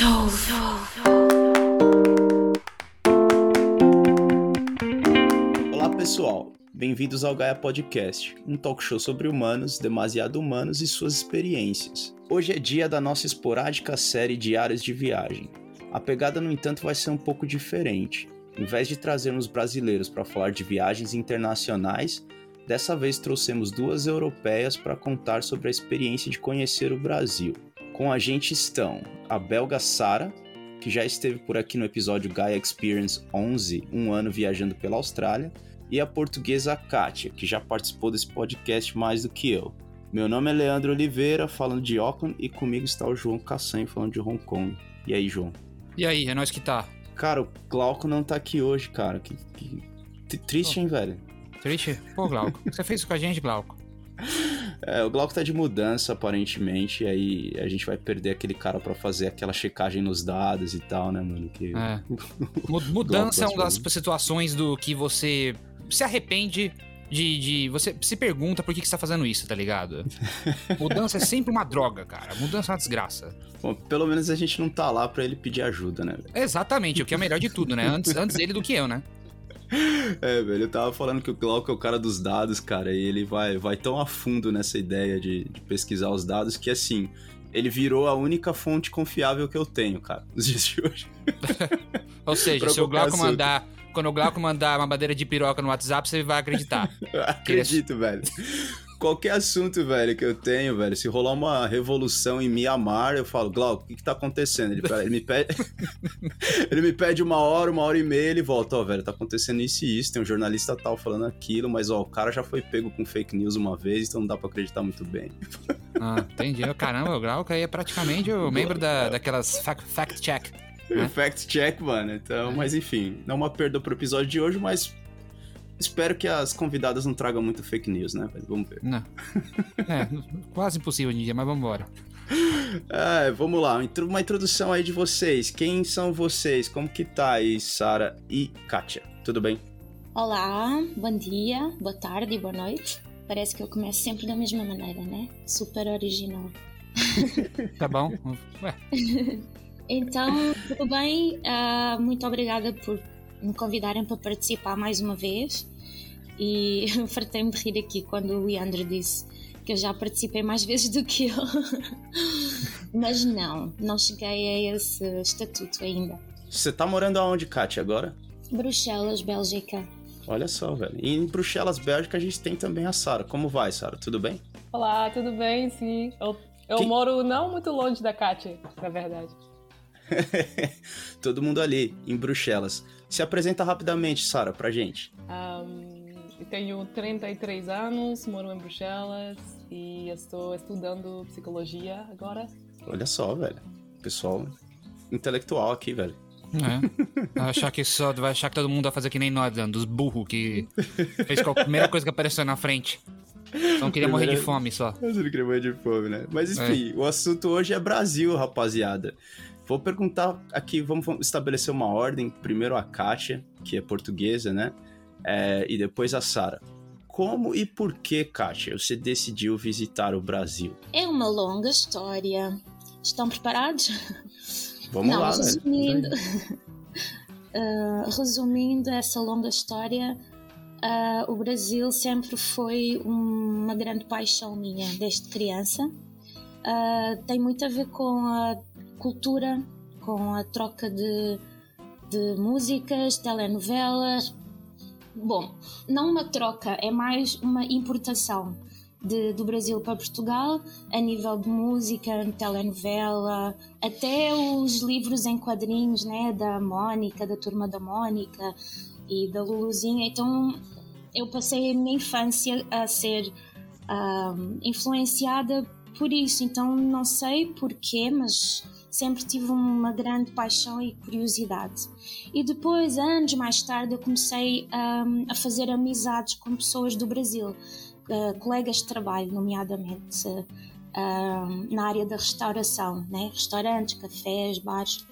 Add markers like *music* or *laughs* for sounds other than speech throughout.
Soul. Olá pessoal, bem-vindos ao Gaia Podcast, um talk show sobre humanos, demasiado humanos e suas experiências. Hoje é dia da nossa esporádica série Diários de Viagem. A pegada, no entanto, vai ser um pouco diferente. Em vez de trazermos brasileiros para falar de viagens internacionais, dessa vez trouxemos duas europeias para contar sobre a experiência de conhecer o Brasil. Com a gente estão a belga Sara, que já esteve por aqui no episódio Gaia Experience 11, um ano viajando pela Austrália, e a portuguesa Kátia, que já participou desse podcast mais do que eu. Meu nome é Leandro Oliveira, falando de Auckland, e comigo está o João Cassan, falando de Hong Kong. E aí, João? E aí, é nós que tá. Cara, o Glauco não tá aqui hoje, cara. Que, que... Triste, hein, velho? Triste? Pô, Glauco, o que você fez isso com a gente, Glauco? *laughs* É, o Glauco tá de mudança, aparentemente, e aí a gente vai perder aquele cara para fazer aquela checagem nos dados e tal, né, mano? Que... É. *laughs* Mudança é uma das situações do que você se arrepende de, de, Você se pergunta por que, que você tá fazendo isso, tá ligado? *laughs* Mudança é sempre uma droga, cara. Mudança é uma desgraça. Bom, pelo menos a gente não tá lá para ele pedir ajuda, né? Exatamente, o que é o melhor de tudo, né? Antes, antes ele do que eu, né? *laughs* É, velho, eu tava falando que o Glauco é o cara dos dados, cara, e ele vai, vai tão a fundo nessa ideia de, de pesquisar os dados que, assim, ele virou a única fonte confiável que eu tenho, cara, nos dias de hoje. *laughs* Ou seja, se o Glauco assunto. mandar. Quando o Glauco mandar uma bandeira de piroca no WhatsApp, você vai acreditar. *laughs* Acredito, velho qualquer assunto, velho, que eu tenho, velho, se rolar uma revolução em Mianmar, eu falo, Glauco, o que que tá acontecendo? Ele, ele me pede. *laughs* ele me pede uma hora, uma hora e meia, ele volta, ó, oh, velho, tá acontecendo isso e isso, tem um jornalista tal falando aquilo, mas ó, o cara já foi pego com fake news uma vez, então não dá pra acreditar muito bem. *laughs* ah, entendi. Caramba, o Glauco aí é praticamente o membro da, daquelas fact, fact check. Né? Fact check, mano. Então, é. mas enfim, não uma perda pro episódio de hoje, mas Espero que as convidadas não tragam muito fake news, né? Vamos ver. Não. É, quase impossível hoje em dia, mas vamos embora. É, vamos lá, uma introdução aí de vocês. Quem são vocês? Como que tá aí, Sara e Kátia? Tudo bem? Olá, bom dia, boa tarde e boa noite. Parece que eu começo sempre da mesma maneira, né? Super original. *laughs* tá bom. Ué. então, tudo bem? Uh, muito obrigada por me convidarem para participar mais uma vez e *laughs* fartei-me de rir aqui quando o Leandro disse que eu já participei mais vezes do que eu. *laughs* Mas não, não cheguei a esse estatuto ainda. Você tá morando aonde, Kátia, agora? Bruxelas, Bélgica. Olha só, velho. E em Bruxelas, Bélgica, a gente tem também a Sara. Como vai, Sara? Tudo bem? Olá, tudo bem? Sim. Eu, eu moro não muito longe da Kátia, na verdade. *laughs* Todo mundo ali, em Bruxelas. Se apresenta rapidamente, Sara, pra gente. Um, eu tenho 33 anos, moro em Bruxelas e estou estudando psicologia agora. Olha só, velho. Pessoal intelectual aqui, velho. É. Vai achar que só vai achar que todo mundo vai fazer que nem nós, dos burros que fez a primeira coisa que apareceu na frente. Não queria morrer de fome só. Eu não queria morrer de fome, né? Mas enfim, é. o assunto hoje é Brasil, rapaziada. Vou perguntar aqui, vamos estabelecer uma ordem. Primeiro a Kátia, que é portuguesa, né? É, e depois a Sara. Como e por que, Kátia, você decidiu visitar o Brasil? É uma longa história. Estão preparados? Vamos Não, lá, resumindo, uh, *laughs* resumindo essa longa história, uh, o Brasil sempre foi uma grande paixão minha desde criança. Uh, tem muito a ver com a cultura, com a troca de, de músicas, telenovelas. Bom, não uma troca, é mais uma importação de, do Brasil para Portugal a nível de música, telenovela, até os livros em quadrinhos né, da Mónica, da Turma da Mónica e da Luluzinha. Então eu passei a minha infância a ser ah, influenciada por isso. Então não sei porquê, mas sempre tive uma grande paixão e curiosidade. E depois, anos mais tarde, eu comecei um, a fazer amizades com pessoas do Brasil, uh, colegas de trabalho, nomeadamente uh, na área da restauração, né? restaurantes, cafés, bares.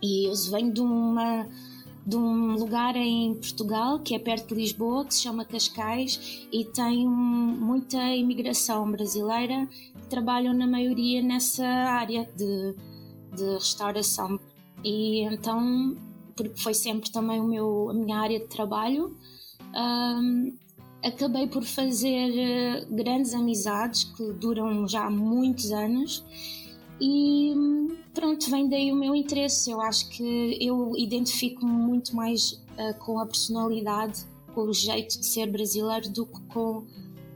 E eu venho de uma de um lugar em Portugal que é perto de Lisboa que se chama Cascais e tem muita imigração brasileira que trabalham na maioria nessa área de de restauração. E então, porque foi sempre também o meu, a minha área de trabalho, um, acabei por fazer eh, grandes amizades que duram já muitos anos e pronto, vem daí o meu interesse. Eu acho que eu identifico-me muito mais uh, com a personalidade, com o jeito de ser brasileiro do que com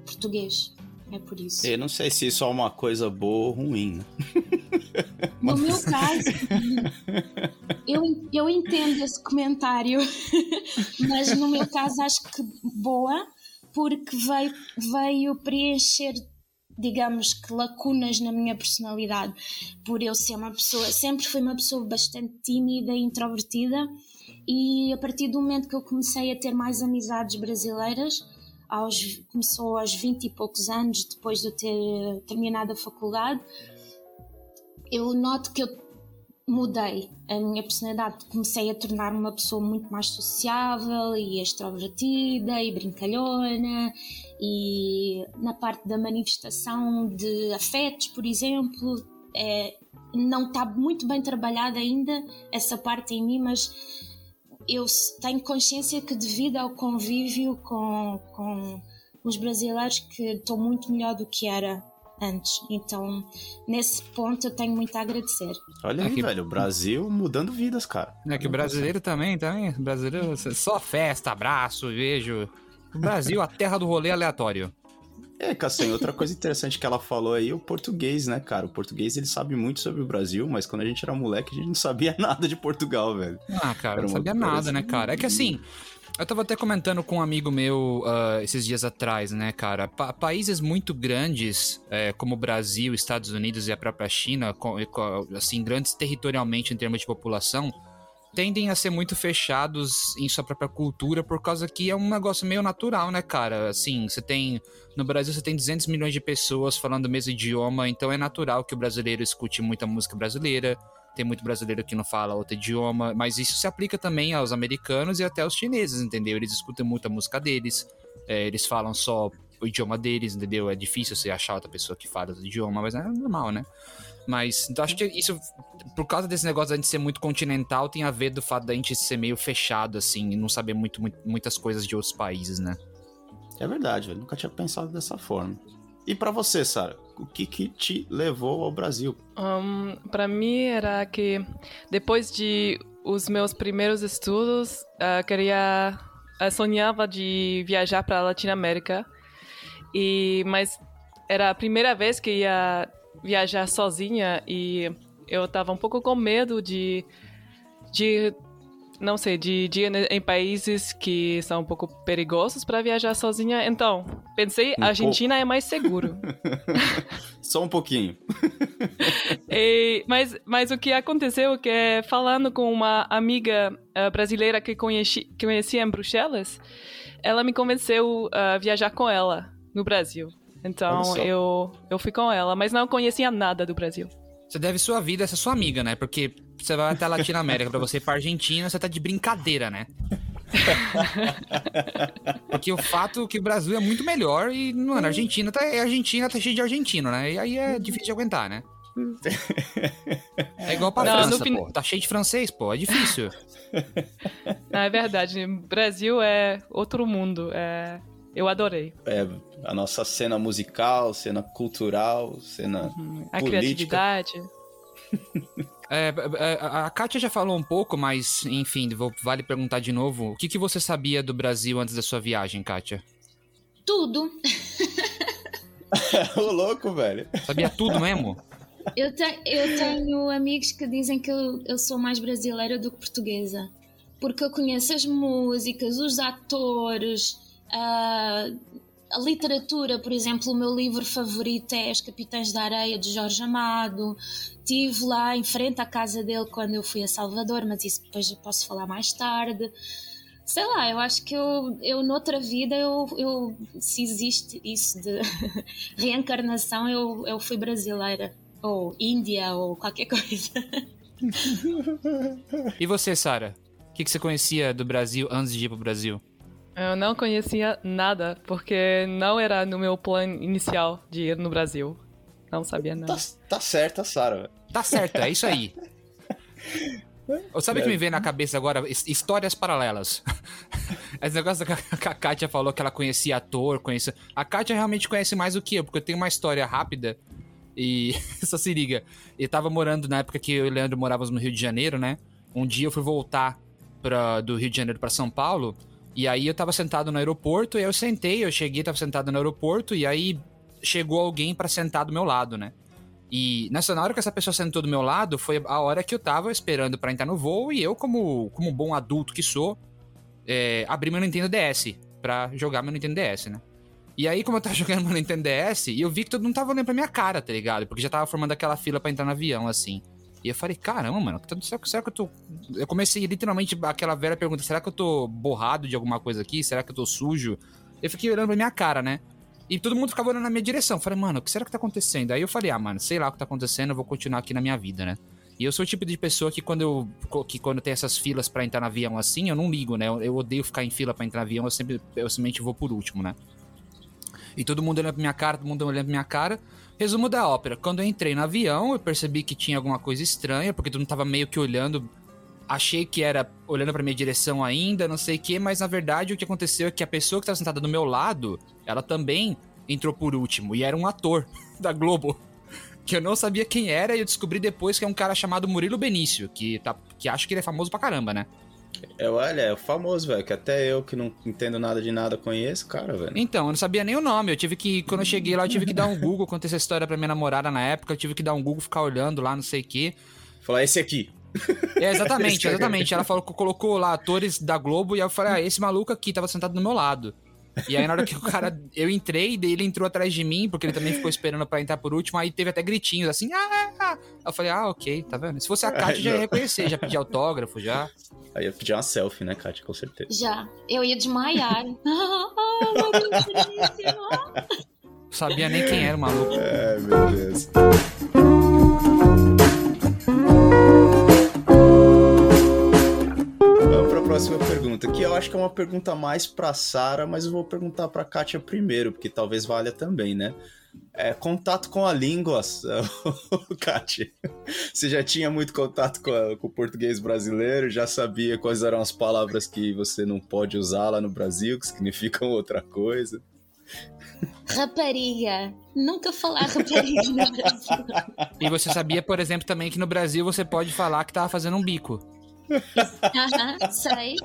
português. É por isso. Eu não sei se isso é uma coisa boa ou ruim. Né? *laughs* No meu caso, eu, eu entendo esse comentário, *laughs* mas no meu caso acho que boa, porque veio, veio preencher, digamos que, lacunas na minha personalidade. Por eu ser uma pessoa, sempre fui uma pessoa bastante tímida e introvertida, e a partir do momento que eu comecei a ter mais amizades brasileiras, aos, começou aos 20 e poucos anos, depois de eu ter terminado a faculdade, eu noto que eu mudei a minha personalidade, comecei a tornar-me uma pessoa muito mais sociável e extrovertida e brincalhona e na parte da manifestação de afetos, por exemplo, é, não está muito bem trabalhada ainda essa parte em mim, mas eu tenho consciência que devido ao convívio com, com os brasileiros que estou muito melhor do que era antes. Então, nesse ponto, eu tenho muito a agradecer. Olha aí, que... velho, o Brasil mudando vidas, cara. É que o brasileiro também, também. O brasileiro só festa, abraço, beijo. O Brasil, a terra do rolê aleatório. É, Cassem, outra coisa interessante que ela falou aí, o português, né, cara? O português, ele sabe muito sobre o Brasil, mas quando a gente era moleque, a gente não sabia *laughs* nada de Portugal, velho. Ah, cara, não sabia nada, né, cara? É que assim, eu tava até comentando com um amigo meu uh, esses dias atrás, né, cara? Pa países muito grandes, é, como o Brasil, Estados Unidos e a própria China, com, com, assim, grandes territorialmente em termos de população, tendem a ser muito fechados em sua própria cultura por causa que é um negócio meio natural, né, cara? Assim, você tem. No Brasil você tem 200 milhões de pessoas falando o mesmo idioma, então é natural que o brasileiro escute muita música brasileira tem muito brasileiro que não fala outro idioma, mas isso se aplica também aos americanos e até aos chineses, entendeu? Eles escutam muito a música deles, é, eles falam só o idioma deles, entendeu? É difícil você achar outra pessoa que fala outro idioma, mas é normal, né? Mas então acho que isso, por causa desse negócio da gente ser muito continental, tem a ver do fato da gente ser meio fechado, assim, e não saber muito, muito muitas coisas de outros países, né? É verdade, eu nunca tinha pensado dessa forma. E para você, Sara, o que, que te levou ao Brasil? Um, para mim era que depois de os meus primeiros estudos, uh, queria uh, sonhava de viajar para a Latinoamérica. E mas era a primeira vez que ia viajar sozinha e eu estava um pouco com medo de de não sei, de, ir em países que são um pouco perigosos para viajar sozinha. Então, pensei, a Argentina é mais seguro. *laughs* Só um pouquinho. *laughs* e, mas, mas o que aconteceu é que, falando com uma amiga uh, brasileira que conheci, que conheci em Bruxelas, ela me convenceu a uh, viajar com ela no Brasil. Então, eu, eu fui com ela, mas não conhecia nada do Brasil. Você deve sua vida a essa sua amiga, né? Porque você vai até a Latinoamérica pra você ir pra Argentina, você tá de brincadeira, né? *laughs* Porque o fato é que o Brasil é muito melhor e, mano, a Argentina tá, a Argentina tá cheia de argentino, né? E aí é difícil de aguentar, né? É igual pra Não, França, pô. Tá cheio de francês, pô. É difícil. *laughs* Não, é verdade. Brasil é outro mundo. É... Eu adorei. É, a nossa cena musical, cena cultural, cena uhum. A política. criatividade. *laughs* É, é, a Kátia já falou um pouco, mas enfim, vou, vale perguntar de novo. O que, que você sabia do Brasil antes da sua viagem, Kátia? Tudo. *laughs* o louco, velho. Sabia tudo mesmo? Eu, te, eu tenho amigos que dizem que eu, eu sou mais brasileira do que portuguesa. Porque eu conheço as músicas, os atores, uh, a literatura, por exemplo, o meu livro favorito é Os Capitães da Areia, de Jorge Amado. Estive lá em frente à casa dele quando eu fui a Salvador, mas isso depois eu posso falar mais tarde. Sei lá, eu acho que eu, eu noutra vida, eu, eu, se existe isso de *laughs* reencarnação, eu, eu fui brasileira, ou índia, ou qualquer *laughs* coisa. e você, Sara? O que, que você conhecia do Brasil antes de ir para o Brasil? Eu não conhecia nada, porque não era no meu plano inicial de ir no Brasil. Não sabia nada. Tá, tá certa, Sara. Tá certo, é isso aí. *laughs* Sabe o que me vem na cabeça agora? Histórias paralelas. *laughs* Esse negócio que a Kátia falou que ela conhecia ator, conhecia. A Kátia realmente conhece mais do que eu, porque eu tenho uma história rápida. E. *laughs* Só se liga. Eu tava morando na época que eu e o Leandro morávamos no Rio de Janeiro, né? Um dia eu fui voltar pra, do Rio de Janeiro para São Paulo. E aí eu tava sentado no aeroporto, e eu sentei, eu cheguei, tava sentado no aeroporto, e aí chegou alguém para sentar do meu lado, né? E nessa na hora que essa pessoa sentou do meu lado, foi a hora que eu tava esperando para entrar no voo e eu, como, como bom adulto que sou, é, abri meu Nintendo DS pra jogar meu Nintendo DS, né? E aí, como eu tava *laughs* jogando meu Nintendo DS, eu vi que todo mundo tava olhando pra minha cara, tá ligado? Porque já tava formando aquela fila para entrar no avião, assim. E eu falei, caramba, mano, será, que eu tô. Eu comecei literalmente aquela velha pergunta: será que eu tô borrado de alguma coisa aqui? Será que eu tô sujo? Eu fiquei olhando pra minha cara, né? E todo mundo ficava olhando na minha direção. Falei, mano, o que será que tá acontecendo? Aí eu falei, ah, mano, sei lá o que tá acontecendo, eu vou continuar aqui na minha vida, né? E eu sou o tipo de pessoa que quando eu que quando tem essas filas para entrar no avião assim, eu não ligo, né? Eu, eu odeio ficar em fila para entrar no avião, eu sempre eu simplesmente vou por último, né? E todo mundo olhando pra minha cara, todo mundo olhando pra minha cara. Resumo da ópera. Quando eu entrei no avião, eu percebi que tinha alguma coisa estranha, porque todo mundo tava meio que olhando achei que era olhando para minha direção ainda, não sei o que, mas na verdade o que aconteceu é que a pessoa que estava sentada do meu lado, ela também entrou por último e era um ator *laughs* da Globo. Que eu não sabia quem era e eu descobri depois que é um cara chamado Murilo Benício, que, tá, que acho que ele é famoso pra caramba, né? É, olha, é famoso, velho, que até eu que não entendo nada de nada conheço, cara, velho. Então, eu não sabia nem o nome. Eu tive que, quando eu cheguei lá, eu tive que dar um Google, contei essa história pra minha namorada na época, eu tive que dar um Google, ficar olhando lá, não sei o quê. Falar, esse aqui. É, exatamente, *laughs* exatamente. Ela falou, colocou lá atores da Globo e eu falei, ah, esse maluco aqui tava sentado do meu lado. E aí, na hora que o cara. Eu entrei, daí ele entrou atrás de mim, porque ele também ficou esperando pra entrar por último. Aí teve até gritinhos assim, ah, ah, ah. Eu falei, ah, ok, tá vendo? Se fosse a Kátia, já ia reconhecer, já pedi autógrafo, já. Aí ia pedir uma selfie, né, Kátia? Com certeza. Já. Eu ia desmaiar. *laughs* Sabia nem quem era o maluco. É, meu Deus. Próxima pergunta, que eu acho que é uma pergunta mais pra Sara, mas eu vou perguntar pra Kátia primeiro, porque talvez valha também, né? É, contato com a língua, *laughs* Kátia. Você já tinha muito contato com, a, com, o português brasileiro? Já sabia quais eram as palavras que você não pode usar lá no Brasil, que significam outra coisa? Rapariga. Nunca falar rapariga no Brasil. E você sabia, por exemplo, também que no Brasil você pode falar que tava fazendo um bico. Aham, *laughs* sei.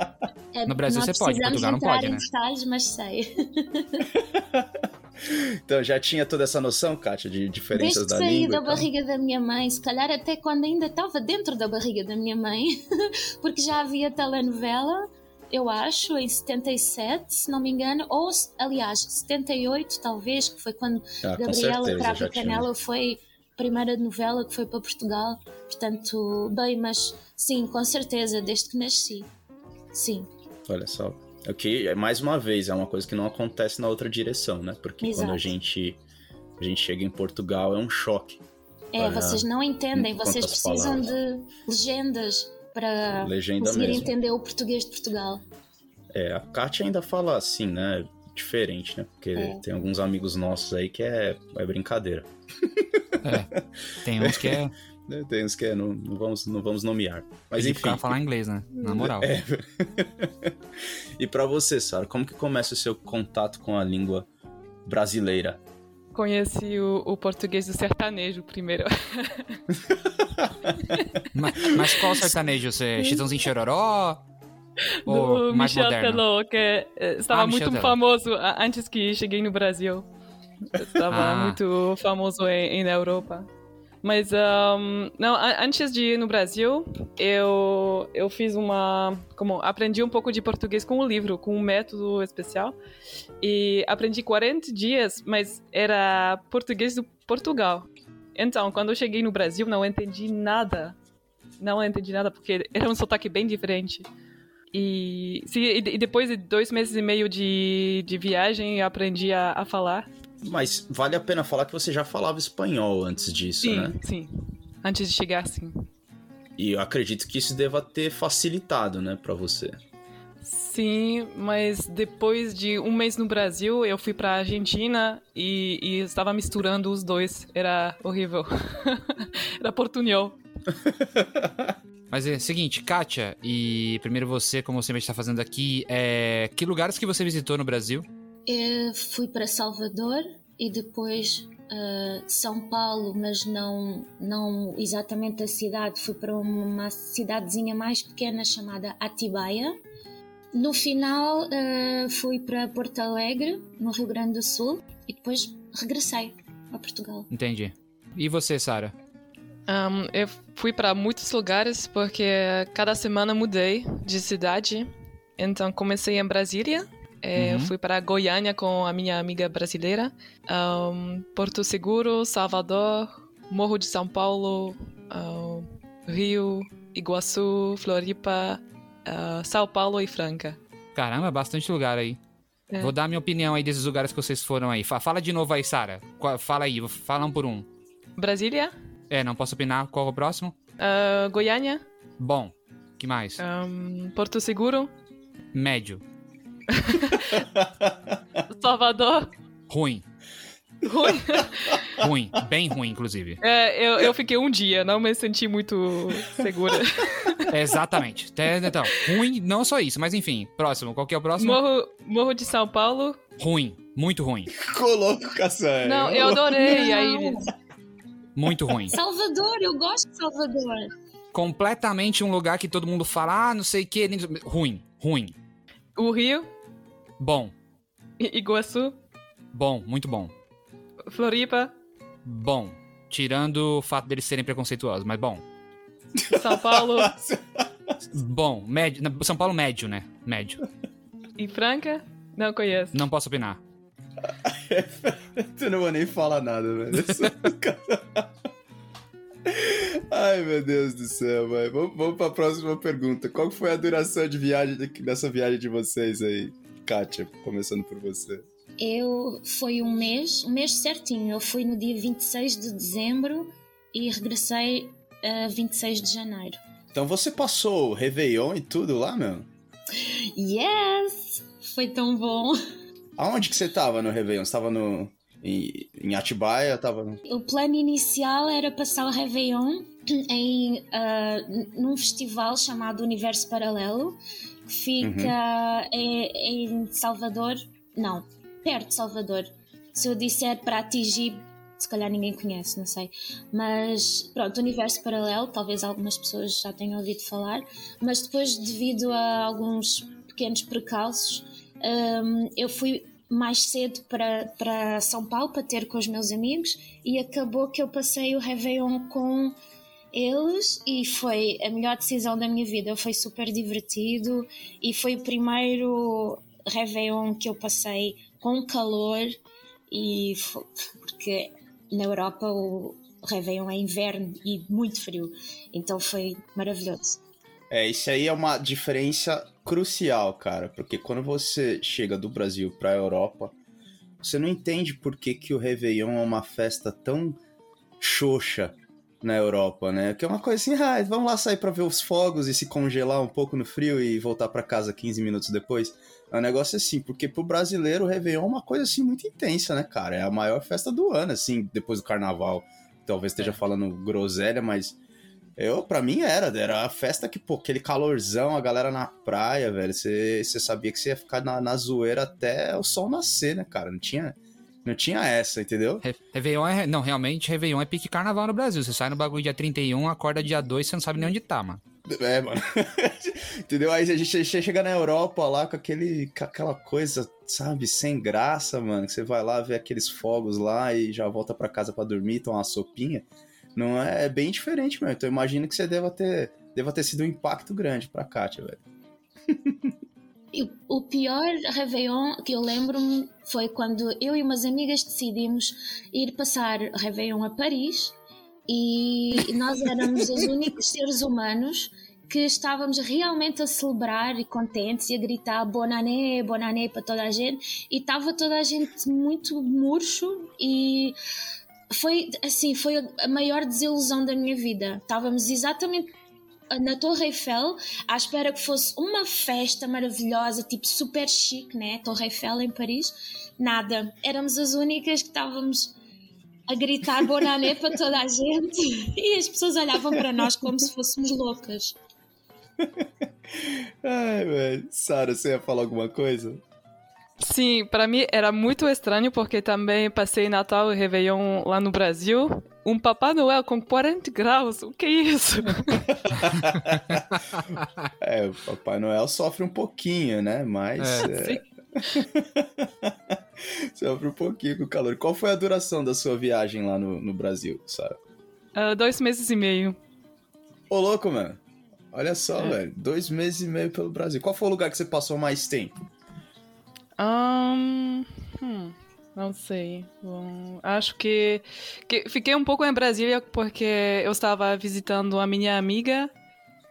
É, no Brasil você pode, em Portugal não pode, né? Detalhes, mas sei. *laughs* então já tinha toda essa noção, Kátia, de diferenças Desde da saí língua? da barriga da minha mãe, se calhar até quando ainda estava dentro da barriga da minha mãe, *laughs* porque já havia telenovela, eu acho, em 77, se não me engano, ou aliás, 78 talvez, que foi quando ah, Gabriela Cravo Canela foi primeira novela que foi para Portugal. Portanto, bem, mas sim, com certeza, desde que nasci. Sim. Olha só. Ok, é mais uma vez, é uma coisa que não acontece na outra direção, né? Porque Exato. quando a gente, a gente chega em Portugal é um choque. É, vocês não entendem, vocês precisam palavras. de legendas para Legenda conseguir mesmo. entender o português de Portugal. É, a Kátia ainda fala assim, né? Diferente, né? Porque é. tem alguns amigos nossos aí que é, é brincadeira. É, tem uns que é. *laughs* Tem uns que é, não, não, vamos, não vamos nomear. Mas enfim. Ficar falar inglês, né? Na moral. É. e para você, Sara, como que começa o seu contato com a língua brasileira? Conheci o, o português do sertanejo primeiro. *laughs* mas, mas, qual sertanejo? Você Chitãozinho Chororó? Ou mais Michel moderno? Teló, que eh, estava ah, muito famoso antes que cheguei no Brasil. Estava ah. muito famoso em, na Europa. Mas, um, não, antes de ir no Brasil, eu, eu fiz uma. Como, aprendi um pouco de português com um livro, com um método especial. E aprendi 40 dias, mas era português do Portugal. Então, quando eu cheguei no Brasil, não entendi nada. Não entendi nada, porque era um sotaque bem diferente. E, e depois de dois meses e meio de, de viagem, aprendi a, a falar. Mas vale a pena falar que você já falava espanhol antes disso, sim, né? Sim, Antes de chegar, sim. E eu acredito que isso deva ter facilitado, né, para você. Sim, mas depois de um mês no Brasil, eu fui pra Argentina e, e estava misturando os dois. Era horrível. *laughs* Era portunhol. *laughs* Mas é o seguinte, Kátia, e primeiro você, como você está fazendo aqui, é... que lugares que você visitou no Brasil? Eu fui para Salvador e depois uh, São Paulo, mas não, não exatamente a cidade, fui para uma cidadezinha mais pequena chamada Atibaia. No final uh, fui para Porto Alegre, no Rio Grande do Sul, e depois regressei a Portugal. Entendi. E você, Sara? Um, eu fui para muitos lugares porque cada semana mudei de cidade. Então comecei em Brasília, é, uhum. fui para Goiânia com a minha amiga brasileira, um, Porto Seguro, Salvador, Morro de São Paulo, um, Rio, Iguaçu, Floripa, uh, São Paulo e Franca. Caramba, bastante lugar aí. É. Vou dar minha opinião aí desses lugares que vocês foram aí. Fala de novo aí, Sara. Fala aí, fala um por um. Brasília? É, não posso opinar. Qual é o próximo? Uh, Goiânia. Bom. que mais? Um, Porto Seguro. Médio. *laughs* Salvador. Ruim. Ruim? *laughs* ruim. Bem ruim, inclusive. É, eu, eu fiquei um dia, não me senti muito segura. *laughs* exatamente. Então, ruim, não só isso, mas enfim. Próximo, qual que é o próximo? Morro, Morro de São Paulo. Ruim. Muito ruim. Colocação. Não, eu adorei a Iris. Muito ruim. Salvador, eu gosto de Salvador. Completamente um lugar que todo mundo fala, ah, não sei o que. Ruim, ruim. O Rio? Bom. Iguaçu? Bom, muito bom. Floripa? Bom. Tirando o fato deles serem preconceituosos, mas bom. São Paulo? *laughs* bom, médio. São Paulo médio, né? Médio. E Franca? Não conheço. Não posso opinar. *laughs* tu não vou nem falar nada, velho. *laughs* Ai, meu Deus do céu, vai. Vamos, vamos para a próxima pergunta. Qual foi a duração de viagem dessa viagem de vocês aí, Kátia? Começando por você. Eu foi um mês, um mês certinho. Eu fui no dia 26 de dezembro e regressei a uh, 26 de janeiro. Então você passou o Réveillon e tudo lá, meu? Yes! Foi tão bom. Aonde que você tava no Réveillon? Você tava no, em, em Atibaia? Tava... O plano inicial era passar o Réveillon em, uh, num festival chamado Universo Paralelo, fica uhum. em, em Salvador, não, perto de Salvador. Se eu disser para atingir, se calhar ninguém conhece, não sei. Mas pronto, Universo Paralelo, talvez algumas pessoas já tenham ouvido falar, mas depois, devido a alguns pequenos precalços, um, eu fui mais cedo para, para São Paulo para ter com os meus amigos e acabou que eu passei o Réveillon com eles e foi a melhor decisão da minha vida. Foi super divertido e foi o primeiro Réveillon que eu passei com calor e foi, porque na Europa o Réveillon é inverno e muito frio, então foi maravilhoso. É, isso aí é uma diferença crucial, cara, porque quando você chega do Brasil para a Europa, você não entende por que, que o Réveillon é uma festa tão xoxa na Europa, né? Que é uma coisa assim, ah, vamos lá sair para ver os fogos e se congelar um pouco no frio e voltar para casa 15 minutos depois. É um negócio assim, porque pro brasileiro o Réveillon é uma coisa assim muito intensa, né, cara? É a maior festa do ano, assim, depois do carnaval. Talvez esteja é. falando groselha, mas eu, pra mim era, era a festa que, pô, aquele calorzão, a galera na praia, velho. Você sabia que você ia ficar na, na zoeira até o sol nascer, né, cara? Não tinha, não tinha essa, entendeu? Re Réveillon é. Não, realmente, Réveillon é pique carnaval no Brasil. Você sai no bagulho dia 31, acorda dia 2, você não sabe nem onde tá, mano. É, mano. *laughs* entendeu? Aí a gente chega na Europa lá com, aquele, com aquela coisa, sabe, sem graça, mano. Que você vai lá ver aqueles fogos lá e já volta para casa para dormir, tomar uma sopinha. Não é, é bem diferente, meu. Então imagino que você deva ter, deva ter sido um impacto grande pra Kátia, velho. *laughs* o pior Réveillon que eu lembro foi quando eu e umas amigas decidimos ir passar Réveillon a Paris e nós éramos os *laughs* únicos seres humanos que estávamos realmente a celebrar e contentes e a gritar Bon année, Bon année para toda a gente e estava toda a gente muito murcho e foi assim, foi a maior desilusão da minha vida. Estávamos exatamente na Torre Eiffel à espera que fosse uma festa maravilhosa, tipo super chique, né? Torre Eiffel em Paris. Nada. Éramos as únicas que estávamos a gritar Bonané *laughs* para toda a gente e as pessoas olhavam para nós como se fôssemos loucas. *laughs* Ai, velho. Sara, você ia falar alguma coisa? Sim, para mim era muito estranho porque também passei Natal e Réveillon lá no Brasil. Um Papai Noel com 40 graus, o que é isso? *laughs* é, o Papai Noel sofre um pouquinho, né? Mas. É. É... *laughs* sofre um pouquinho com o calor. Qual foi a duração da sua viagem lá no, no Brasil, Sara? Uh, dois meses e meio. Ô, louco, mano. Olha só, é. velho. Dois meses e meio pelo Brasil. Qual foi o lugar que você passou mais tempo? Um, hum, não sei. Bom, acho que, que fiquei um pouco em Brasília porque eu estava visitando a minha amiga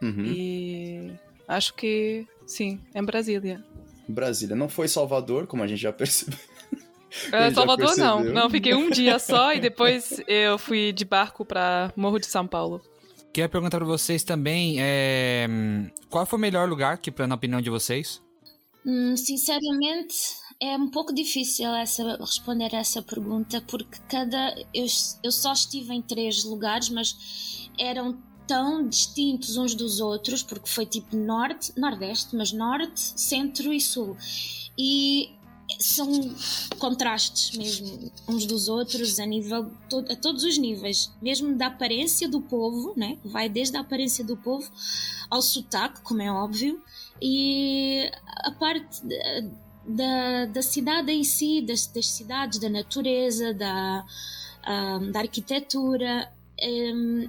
uhum. e acho que sim, em Brasília. Brasília. Não foi Salvador, como a gente já percebeu. *laughs* *laughs* É, Salvador não, não, fiquei um dia só e *laughs* depois eu fui de barco para Morro de São Paulo. Queria perguntar para vocês também, é... qual foi o melhor lugar, que, na opinião de vocês? Hum, sinceramente, é um pouco difícil essa, responder a essa pergunta, porque cada. Eu, eu só estive em três lugares, mas eram tão distintos uns dos outros, porque foi tipo norte, nordeste, mas norte, centro e sul. E são contrastes mesmo uns dos outros a nível a todos os níveis, mesmo da aparência do povo, né? Vai desde a aparência do povo ao sotaque, como é óbvio, e a parte da, da cidade em si, das, das cidades, da natureza, da, um, da arquitetura. Um,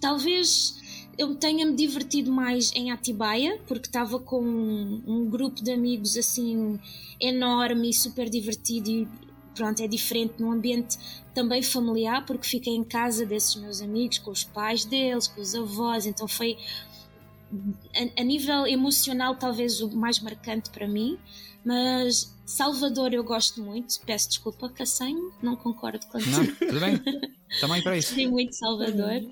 talvez eu tenha-me divertido mais em Atibaia, porque estava com um, um, grupo de amigos assim enorme e super divertido e pronto, é diferente num ambiente também familiar, porque fiquei em casa desses meus amigos, com os pais deles, com os avós, então foi a, a nível emocional talvez o mais marcante para mim, mas Salvador eu gosto muito, peço desculpa, Cassanho, não concordo com Não, tudo bem, também para isso. *laughs* Gostei muito Salvador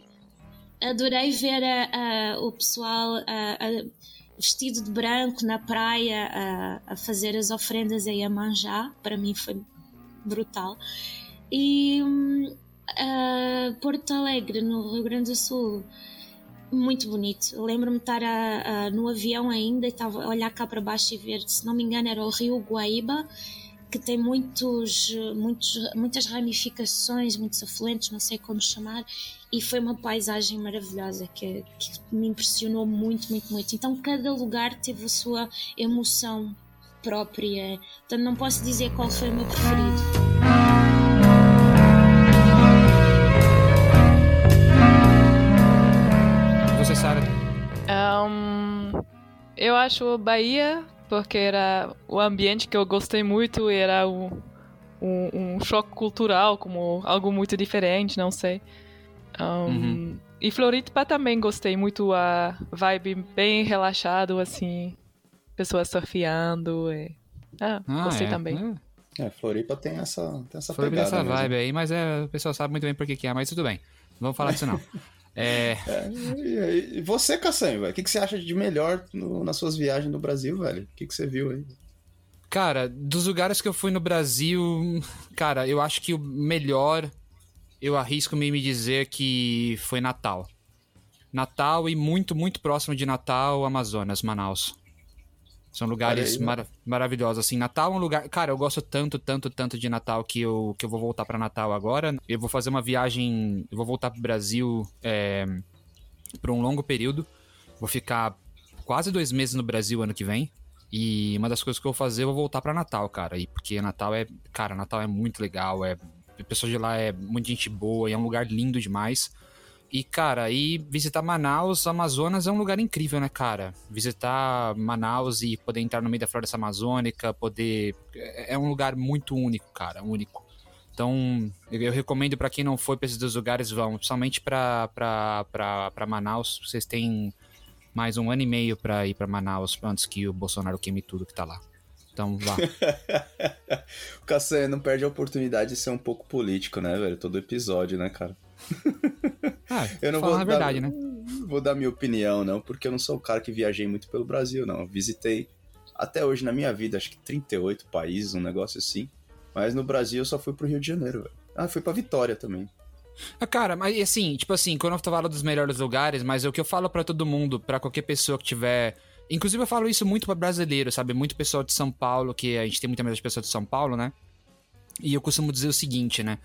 adorei ver a, a, o pessoal vestido de branco na praia a, fazer as ofrendas a Iemanjá. Para mim foi brutal. E uh, Porto Alegre, no Rio Grande do Sul, muito bonito. Lembro-me estar no avião ainda e estava a olhar cá para baixo e ver, se não me engano, era o Rio Guaíba que tem muitos, muitos, muitas ramificações, muitos afluentes, não sei como chamar, e foi uma paisagem maravilhosa que, que me impressionou muito, muito, muito. Então cada lugar teve a sua emoção própria, então não posso dizer qual foi o meu preferido. Eu acho Bahia porque era o ambiente que eu gostei muito era um, um, um choque cultural, como algo muito diferente, não sei. Um, uhum. E Floripa também gostei muito a vibe bem relaxado, assim, pessoas surfeando. E... Ah, ah, gostei é, também. É. é. Floripa tem essa, tem essa Floripa tem essa vibe aí, mas é, o pessoal sabe muito bem por que, que é, mas tudo bem. Não vamos falar disso não. *laughs* É... é e, você, Cassanho, velho? O que, que você acha de melhor no, nas suas viagens no Brasil, velho? O que, que você viu aí? Cara, dos lugares que eu fui no Brasil, cara, eu acho que o melhor, eu arrisco me dizer que foi Natal. Natal e muito, muito próximo de Natal, Amazonas, Manaus. São lugares aí, mar maravilhosos, assim. Natal é um lugar... Cara, eu gosto tanto, tanto, tanto de Natal que eu, que eu vou voltar para Natal agora. Eu vou fazer uma viagem... Eu vou voltar pro Brasil é, por um longo período. Vou ficar quase dois meses no Brasil ano que vem. E uma das coisas que eu vou fazer, eu vou voltar para Natal, cara. E porque Natal é... Cara, Natal é muito legal. É, a pessoa de lá é muita gente boa. E é um lugar lindo demais. E, cara, e visitar Manaus, Amazonas é um lugar incrível, né, cara? Visitar Manaus e poder entrar no meio da floresta amazônica, poder. É, é um lugar muito único, cara, único. Então, eu recomendo para quem não foi para esses dois lugares, vão, principalmente para Manaus. Vocês têm mais um ano e meio para ir para Manaus antes que o Bolsonaro queime tudo que tá lá. Então, vá. *laughs* o Cassanha não perde a oportunidade de ser um pouco político, né, velho? Todo episódio, né, cara? *laughs* Ah, eu não vou a verdade, dar, né? Vou dar minha opinião, não, porque eu não sou o cara que viajei muito pelo Brasil, não. Eu visitei até hoje na minha vida, acho que 38 países, um negócio assim. Mas no Brasil eu só fui pro Rio de Janeiro, velho. Ah, fui pra Vitória também. Ah, cara, mas assim, tipo assim, quando eu falo dos melhores lugares, mas é o que eu falo para todo mundo, para qualquer pessoa que tiver. Inclusive, eu falo isso muito para brasileiro, sabe? Muito pessoal de São Paulo, que a gente tem muita mais pessoas de São Paulo, né? E eu costumo dizer o seguinte, né?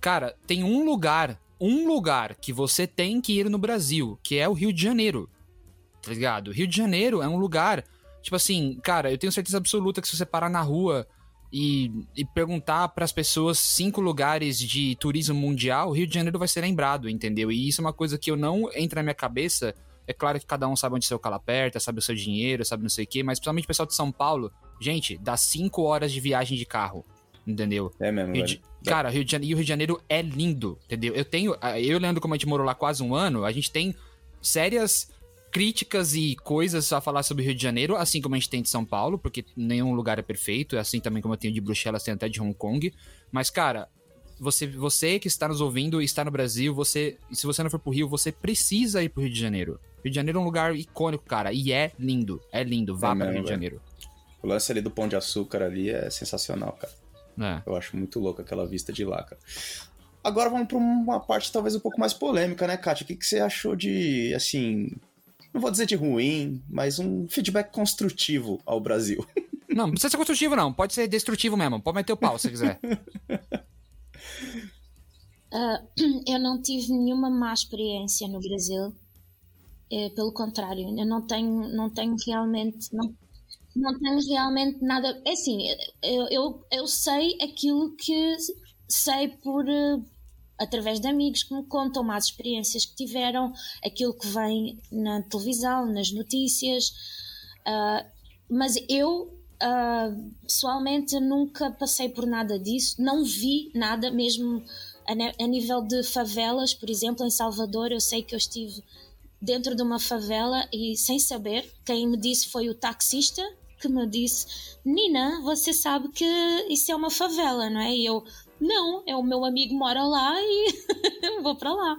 Cara, tem um lugar, um lugar que você tem que ir no Brasil, que é o Rio de Janeiro. Tá ligado? Rio de Janeiro é um lugar. Tipo assim, cara, eu tenho certeza absoluta que se você parar na rua e, e perguntar para as pessoas cinco lugares de turismo mundial, o Rio de Janeiro vai ser lembrado, entendeu? E isso é uma coisa que eu não entra na minha cabeça. É claro que cada um sabe onde seu calo aperta, sabe o seu dinheiro, sabe não sei o quê, mas principalmente o pessoal de São Paulo, gente, dá cinco horas de viagem de carro, entendeu? É mesmo, Rio de... Cara, Rio de Janeiro, Rio de Janeiro é lindo, entendeu? Eu tenho. Eu e Leandro, como a gente morou lá quase um ano, a gente tem sérias críticas e coisas a falar sobre o Rio de Janeiro, assim como a gente tem de São Paulo, porque nenhum lugar é perfeito, é assim também como eu tenho de Bruxelas, tem até de Hong Kong. Mas, cara, você, você que está nos ouvindo e está no Brasil, você, se você não for pro Rio, você precisa ir pro Rio de Janeiro. Rio de Janeiro é um lugar icônico, cara, e é lindo, é lindo, vá é para o Rio de Janeiro. O lance ali do Pão de Açúcar ali é sensacional, cara. É. Eu acho muito louco aquela vista de lá, cara. Agora vamos para uma parte talvez um pouco mais polêmica, né, Kátia? O que, que você achou de, assim, não vou dizer de ruim, mas um feedback construtivo ao Brasil. *laughs* Não, não precisa ser construtivo, não. Pode ser destrutivo mesmo. Pode meter o pau se quiser. Uh, *laughs* *clears throat* eu não tive nenhuma má experiência no Brasil. É, pelo contrário, eu não tenho, não tenho realmente. Não, não tenho realmente nada. É assim, eu, eu, eu sei aquilo que sei por através de amigos que me contam más experiências que tiveram, aquilo que vem na televisão, nas notícias. Uh, mas eu, uh, pessoalmente, nunca passei por nada disso, não vi nada, mesmo a, a, nível de favelas, por exemplo, em Salvador, eu sei que eu estive dentro de uma favela e sem saber, quem me disse foi o taxista que me disse: Nina, você sabe que isso é uma favela, não é? E eu, não, é o meu amigo mora lá e *laughs* vou para lá.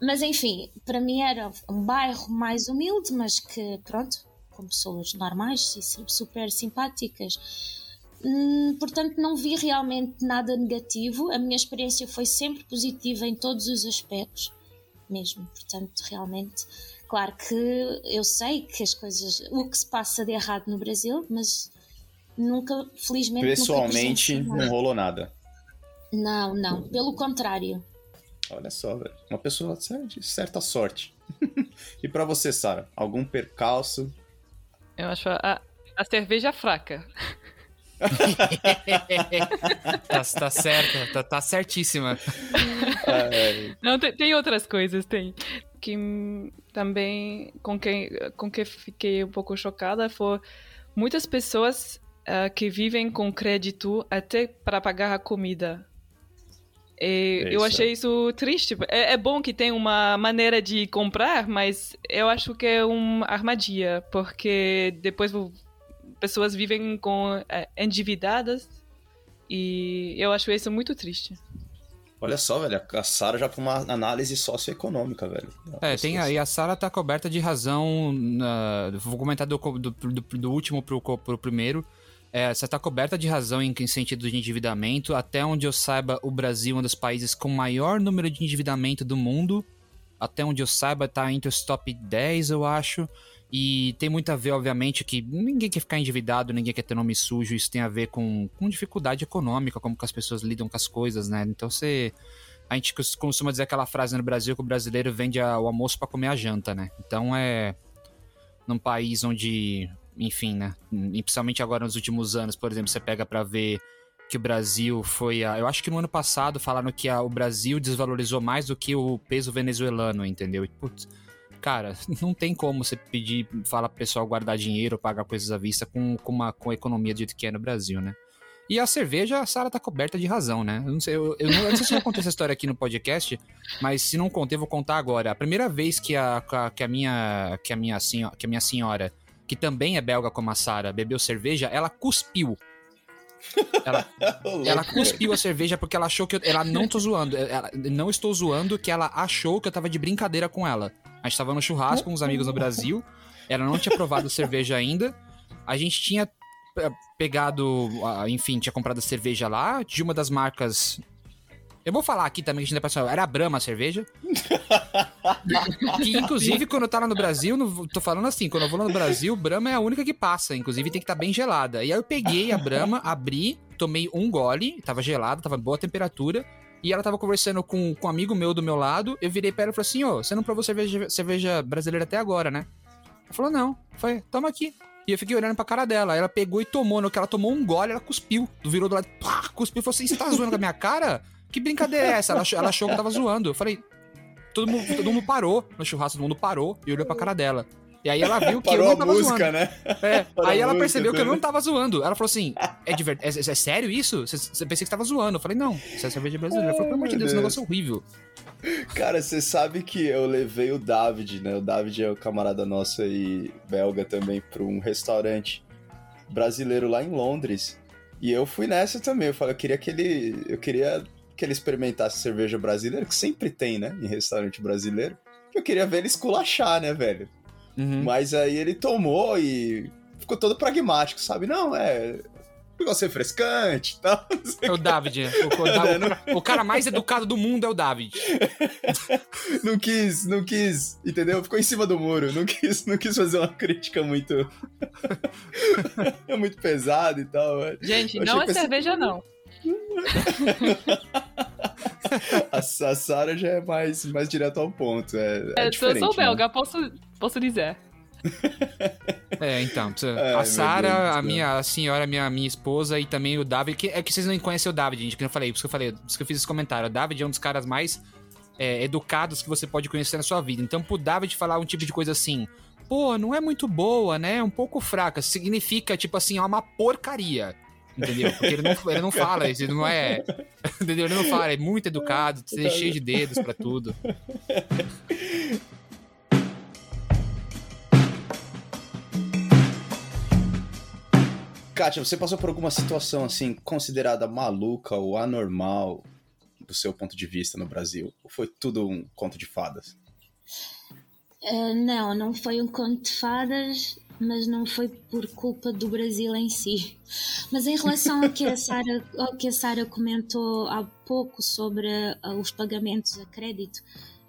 Mas enfim, para mim era um bairro mais humilde, mas que, pronto, com pessoas normais e super simpáticas. Hum, portanto, não vi realmente nada negativo. A minha experiência foi sempre positiva em todos os aspectos, mesmo. Portanto, realmente, claro que eu sei que as coisas, o que se passa de errado no Brasil, mas nunca, felizmente, pessoalmente nunca não rolou nada. Não, não. Pelo contrário. Olha só, velho. Uma pessoa de certa sorte. *laughs* e para você, Sara, algum percalço? Eu acho a, a cerveja fraca. *laughs* tá, tá certa, tá, tá certíssima. *laughs* Não, tem, tem, outras coisas, tem. Que também, com quem, com que fiquei um pouco chocada, foi muitas pessoas uh, que vivem com crédito até para pagar a comida. E é eu achei isso triste. É, é, bom que tem uma maneira de comprar, mas eu acho que é uma armadilha, porque depois pessoas vivem com é, endividadas e eu acho isso muito triste. Olha só, velho, a Sara já para uma análise socioeconômica, velho. É, tem aí, a Sara tá coberta de razão. Na, vou comentar do, do, do, do último pro, pro primeiro. É, você está coberta de razão em, em sentido de endividamento. Até onde eu saiba, o Brasil é um dos países com maior número de endividamento do mundo. Até onde eu saiba, está entre os top 10, eu acho. E tem muito a ver, obviamente, que ninguém quer ficar endividado, ninguém quer ter nome sujo. Isso tem a ver com, com dificuldade econômica, como que as pessoas lidam com as coisas, né? Então você. A gente costuma dizer aquela frase no Brasil que o brasileiro vende a, o almoço para comer a janta, né? Então é. Num país onde enfim, né? E principalmente agora nos últimos anos, por exemplo, você pega para ver que o Brasil foi. A, eu acho que no ano passado falaram que a, o Brasil desvalorizou mais do que o peso venezuelano, entendeu? putz, cara, *laughs* não tem como você pedir, falar pro pessoal guardar dinheiro, pagar coisas à vista com, com, uma, com a economia do jeito que é no Brasil, né? E a cerveja, a Sara tá coberta de razão, né? Eu não sei, eu, eu, não, eu não sei se eu contei essa história aqui no podcast, mas se não contei, eu vou contar agora. A primeira vez que a, que a minha, que a minha, senhora, que a minha senhora que também é belga como a Sara, bebeu cerveja, ela cuspiu. Ela, *laughs* ela cuspiu a cerveja porque ela achou que eu, ela não tô zoando. Ela, não estou zoando que ela achou que eu tava de brincadeira com ela. A gente tava no churrasco com uns amigos no Brasil. Ela não tinha provado cerveja ainda. A gente tinha eh, pegado, enfim, tinha comprado cerveja lá de uma das marcas eu vou falar aqui também que a gente passou. Era a Brahma a cerveja. *laughs* que, inclusive, quando eu tava no Brasil, no, tô falando assim, quando eu vou no Brasil, Brahma é a única que passa. Inclusive, tem que estar tá bem gelada. E aí eu peguei a Brahma, abri, tomei um gole, tava gelada, tava boa temperatura. E ela tava conversando com, com um amigo meu do meu lado. Eu virei pra ela e falei assim: Ô, oh, você não provou cerveja, cerveja brasileira até agora, né? Ela falou: Não. Foi, toma aqui. E eu fiquei olhando pra cara dela. Ela pegou e tomou. No que ela tomou um gole, ela cuspiu. Virou do lado, pá, cuspiu e falou assim: Você tá zoando com a minha cara? Que brincadeira é essa? Ela achou, ela achou que eu tava zoando. Eu falei, todo mundo, todo mundo parou no churrasco, todo mundo parou e olhou pra cara dela. E aí ela viu que Parou eu não tava música, zoando. Né? É, aí ela percebeu que eu não tava zoando. Ela falou assim: é, de ver... é, é sério isso? Você pensei que você tava zoando. Eu falei, não, isso é cerveja brasileira. Ela falou, pelo amor de Deus, esse negócio é horrível. Cara, você sabe que eu levei o David, né? O David é o camarada nosso aí, belga também, pra um restaurante brasileiro lá em Londres. E eu fui nessa também. Eu falei, eu queria que ele. Eu queria que ele experimentasse cerveja brasileira, que sempre tem, né, em restaurante brasileiro. Que eu queria ver ele esculachar, né, velho? Uhum. Mas aí ele tomou e ficou todo pragmático, sabe? Não, é. Negócio refrescante e tal. *laughs* É o David. O, o, David, *laughs* o, cara mais educado do mundo é o David. *laughs* não quis, não quis, entendeu? Ficou em cima do muro. Não quis, não quis fazer uma crítica muito. muito pesada e tal. Gente, não é cerveja, não a, a Sara já é mais, mais direto ao ponto. É, é, é eu sou belga, né? posso, posso dizer. É, então, *laughs* a Sara, a minha a senhora, minha, minha esposa e também o David, que, é que vocês não conhecem o David, gente, que eu falei, por isso que eu falei, por isso que eu fiz esse comentário. O David é um dos caras mais é, educados que você pode conhecer na sua vida. Então, pro David falar um tipo de coisa assim, pô, não é muito boa, né? É um pouco fraca, significa, tipo assim, é uma porcaria. Entendeu? Porque ele não, ele não fala, ele não é. *laughs* Entendeu? Ele não fala, é muito educado, é cheio de dedos para tudo. Kátia, você passou por alguma situação assim considerada maluca ou anormal do seu ponto de vista no Brasil? Ou foi tudo um conto de fadas? Uh, não, não foi um conto de fadas mas não foi por culpa do Brasil em si. Mas em relação ao que a Sara, comentou há pouco sobre uh, os pagamentos a crédito,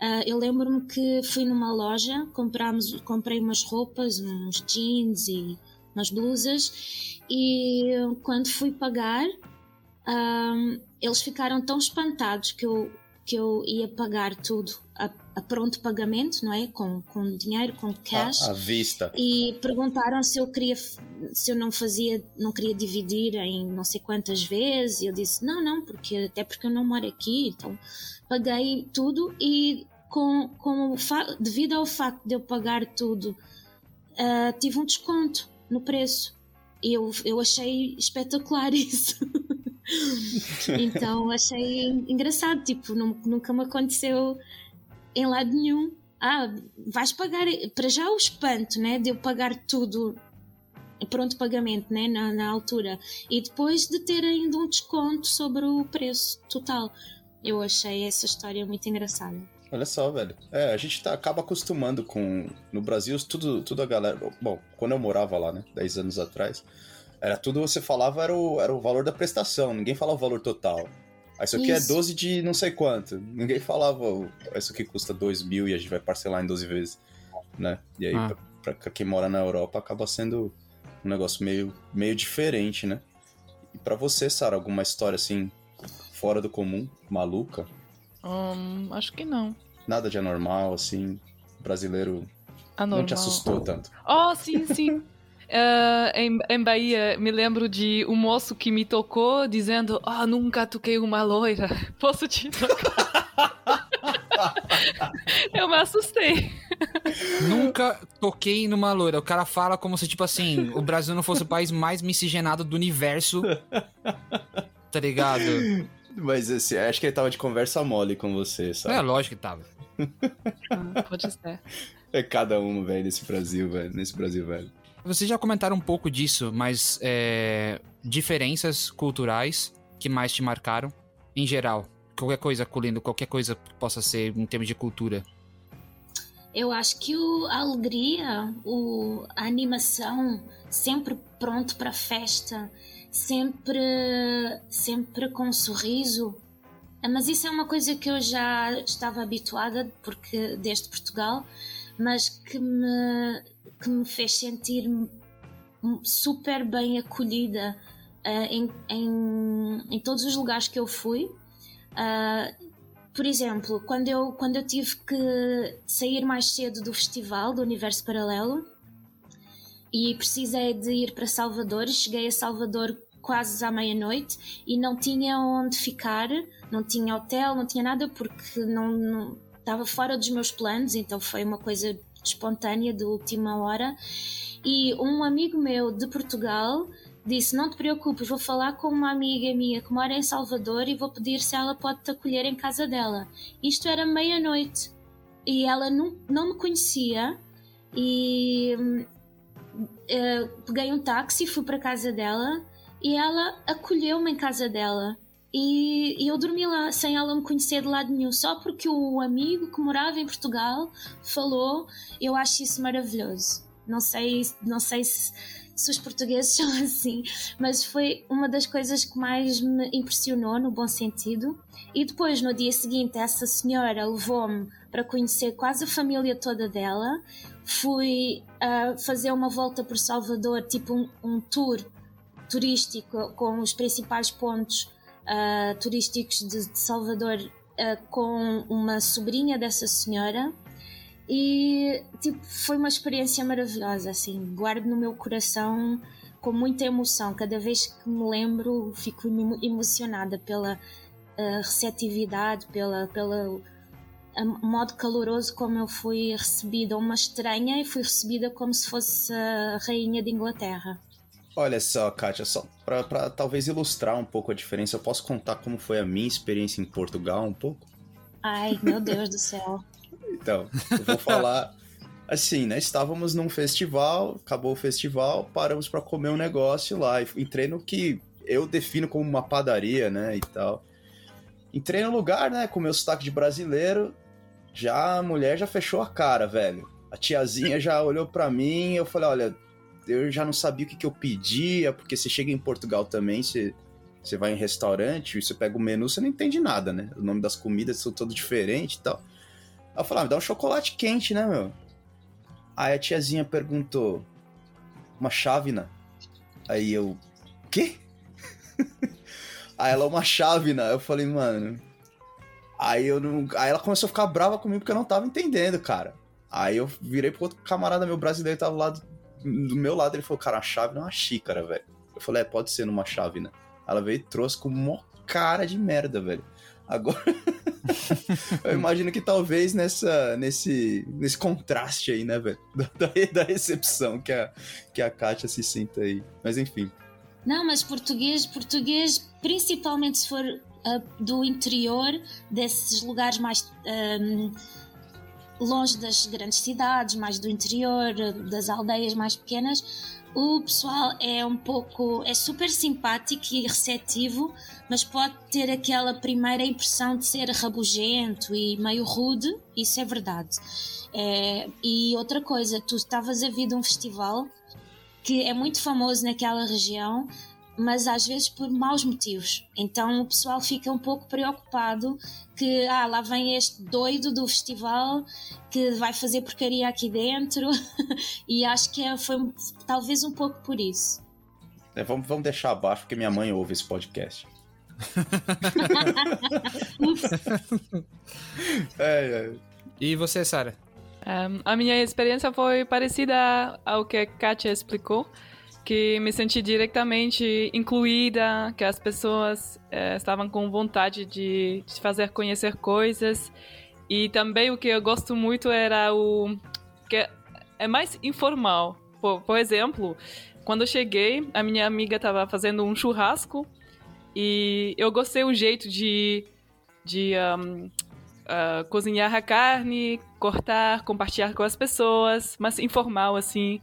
uh, eu lembro-me que fui numa loja, compramos, comprei umas roupas, uns jeans e umas blusas, e quando fui pagar, uh, eles ficaram tão espantados que eu, que eu ia pagar tudo a, pronto pagamento, não é? Com, com dinheiro, com cash. À, à vista. E perguntaram se eu queria, se eu não fazia, não queria dividir em não sei quantas vezes. E eu disse, não, não, porque até porque eu não moro aqui, então paguei tudo e com, com devido ao facto de eu pagar tudo, uh, tive um desconto no preço. E eu, eu achei espetacular *laughs* isso. *laughs* então achei engraçado, tipo, nunca me aconteceu em lado nenhum. Ah, vais pagar. Para já o espanto, né? De eu pagar tudo pronto pagamento, né? Na, na altura. E depois de ter ainda um desconto sobre o preço total. Eu achei essa história muito engraçada. Olha só, velho. É, a gente tá, acaba acostumando com. No Brasil, tudo, tudo a galera. Bom, quando eu morava lá, né? 10 anos atrás, era tudo você falava era o, era o valor da prestação, ninguém falava o valor total. Ah, isso aqui é isso. é 12 de não sei quanto. Ninguém falava, isso aqui custa 2 mil e a gente vai parcelar em 12 vezes, né? E aí, ah. pra, pra, quem mora na Europa, acaba sendo um negócio meio, meio diferente, né? E pra você, Sara, alguma história assim, fora do comum, maluca? Um, acho que não. Nada de anormal, assim, brasileiro Anormal. não te assustou tanto. Oh, sim, sim. *laughs* Uh, em, em Bahia, me lembro de um moço que me tocou dizendo: Oh, nunca toquei uma loira, *laughs* posso te tocar? *laughs* Eu me assustei. Nunca toquei numa loira. O cara fala como se, tipo assim, o Brasil não fosse o país mais miscigenado do universo. Tá ligado? Mas assim, acho que ele tava de conversa mole com você, sabe? É, lógico que tava. Ah, pode ser. É cada um, velho, nesse Brasil, velho. Nesse Brasil, velho. Vocês já comentaram um pouco disso, mas é, diferenças culturais que mais te marcaram, em geral? Qualquer coisa, Colino, qualquer coisa que possa ser em termos de cultura. Eu acho que o, a alegria, o, a animação, sempre pronto para festa, sempre, sempre com um sorriso. Mas isso é uma coisa que eu já estava habituada, porque desde Portugal, mas que me, que me fez sentir super bem acolhida uh, em, em, em, todos os lugares que eu fui. Uh, por exemplo, quando eu, quando eu tive que sair mais cedo do festival do Universo Paralelo e precisei de ir para Salvador, cheguei a Salvador quase à meia-noite e não tinha onde ficar, não tinha hotel, não tinha nada porque não, não estava fora dos meus planos, então foi uma coisa espontânea de última hora. E um amigo meu de Portugal disse: Não te preocupes, vou falar com uma amiga minha que mora em Salvador e vou pedir se ela pode te acolher em casa dela. Isto era meia-noite e ela não, não me conhecia e uh, peguei um táxi, fui para casa dela e ela acolheu-me em casa dela. E, eu dormi lá sem ela me conhecer de lado nenhum, só porque o amigo que morava em Portugal falou. Eu acho isso maravilhoso. Não sei, não sei se se os portugueses *laughs* são assim, mas foi uma das coisas que mais me impressionou, no bom sentido. E depois, no dia seguinte, essa senhora levou-me para conhecer quase a família toda dela. Fui uh, fazer uma volta por Salvador, tipo um, um tour turístico com os principais pontos uh, turísticos de, de Salvador uh, com uma sobrinha dessa senhora e tipo, foi uma experiência maravilhosa, assim, guardo no meu coração com muita emoção. Cada vez que me lembro, fico emocionada pela uh, receptividade, pela, pela modo caloroso como eu fui recebida, uma estranha, e fui recebida como se fosse a rainha de Inglaterra. Olha só, Kátia, só para talvez ilustrar um pouco a diferença, eu posso contar como foi a minha experiência em Portugal um pouco? Ai, meu Deus do céu. Então, eu vou falar assim, né? Estávamos num festival, acabou o festival, paramos para comer um negócio lá. E entrei no que eu defino como uma padaria, né? E tal. Entrei no lugar, né? Com meu sotaque de brasileiro. Já a mulher já fechou a cara, velho. A tiazinha já olhou para mim. Eu falei: olha, eu já não sabia o que, que eu pedia, porque você chega em Portugal também, você, você vai em restaurante, você pega o menu, você não entende nada, né? O nome das comidas são todo diferente e tal. Aí eu falei, ah, me dá um chocolate quente, né, meu? Aí a tiazinha perguntou, uma chávena? Aí eu, quê? *laughs* Aí ela, uma chávena. Eu falei, mano. Aí eu não. Aí ela começou a ficar brava comigo porque eu não tava entendendo, cara. Aí eu virei pro outro camarada meu brasileiro que tava lado, do meu lado. Ele falou, cara, a chave não é uma xícara, velho. Eu falei, é, pode ser numa chávena. Ela veio e trouxe com uma cara de merda, velho. Agora. *laughs* eu imagino que talvez nessa, nesse, nesse contraste aí, né, velho? *laughs* Da, da recepção que a, que a Kátia se sinta aí. Mas enfim. Não, mas português, português, principalmente se for uh, do interior, desses lugares mais. Um, longe das grandes cidades, mais do interior, das aldeias mais pequenas, o pessoal é um pouco. é super simpático e receptivo, mas pode ter aquela primeira impressão de ser rabugento e meio rude, isso é verdade. É, e outra coisa, tu estavas a vir de um festival que é muito famoso naquela região mas às vezes por maus motivos. Então o pessoal fica um pouco preocupado que ah, lá vem este doido do festival que vai fazer porcaria aqui dentro *laughs* e acho que é, foi talvez um pouco por isso. É, vamos, vamos deixar abaixo porque minha mãe ouve esse podcast. *laughs* é, é. E você, Sara? Um, a minha experiência foi parecida ao que a Katia explicou que me senti diretamente incluída, que as pessoas é, estavam com vontade de, de fazer conhecer coisas. E também o que eu gosto muito era o que é mais informal. Por, por exemplo, quando eu cheguei, a minha amiga estava fazendo um churrasco e eu gostei o jeito de, de um, uh, ah, cozinhar a carne, cortar, compartilhar com as pessoas, mas informal assim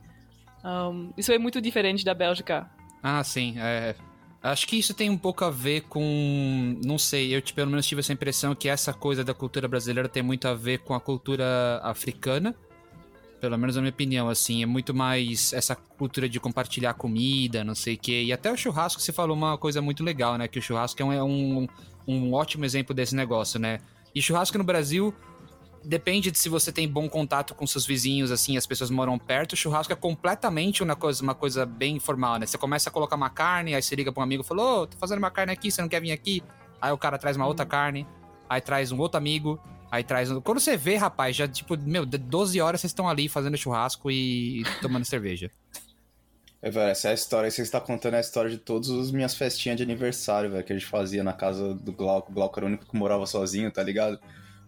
Um, isso é muito diferente da Bélgica. Ah, sim. É, Acho que isso tem um pouco a ver com. Não sei, eu pelo menos tive essa impressão que essa coisa da cultura brasileira tem muito a ver com a cultura africana. Pelo menos na minha opinião, assim, é muito mais essa cultura de compartilhar comida, não sei o quê. E até o churrasco, você falou uma coisa muito legal, né? Que o churrasco é um, é um, um ótimo exemplo desse negócio, né? E churrasco no Brasil, depende de se você tem bom contato com seus vizinhos, assim, as pessoas moram perto. O churrasco é completamente uma coisa, uma coisa bem informal, né? Você começa a colocar uma carne, aí você liga pra um amigo e fala: Ô, oh, tô fazendo uma carne aqui, você não quer vir aqui? Aí o cara traz uma outra uhum. carne, aí traz um outro amigo, aí traz. Um... Quando você vê, rapaz, já tipo, meu, 12 horas vocês estão ali fazendo churrasco e tomando *laughs* cerveja. É, velho, essa é a história, você está contando a história de todas as minhas festinhas de aniversário, velho, que a gente fazia na casa do Glauco. O Glauco era o único que morava sozinho, tá ligado?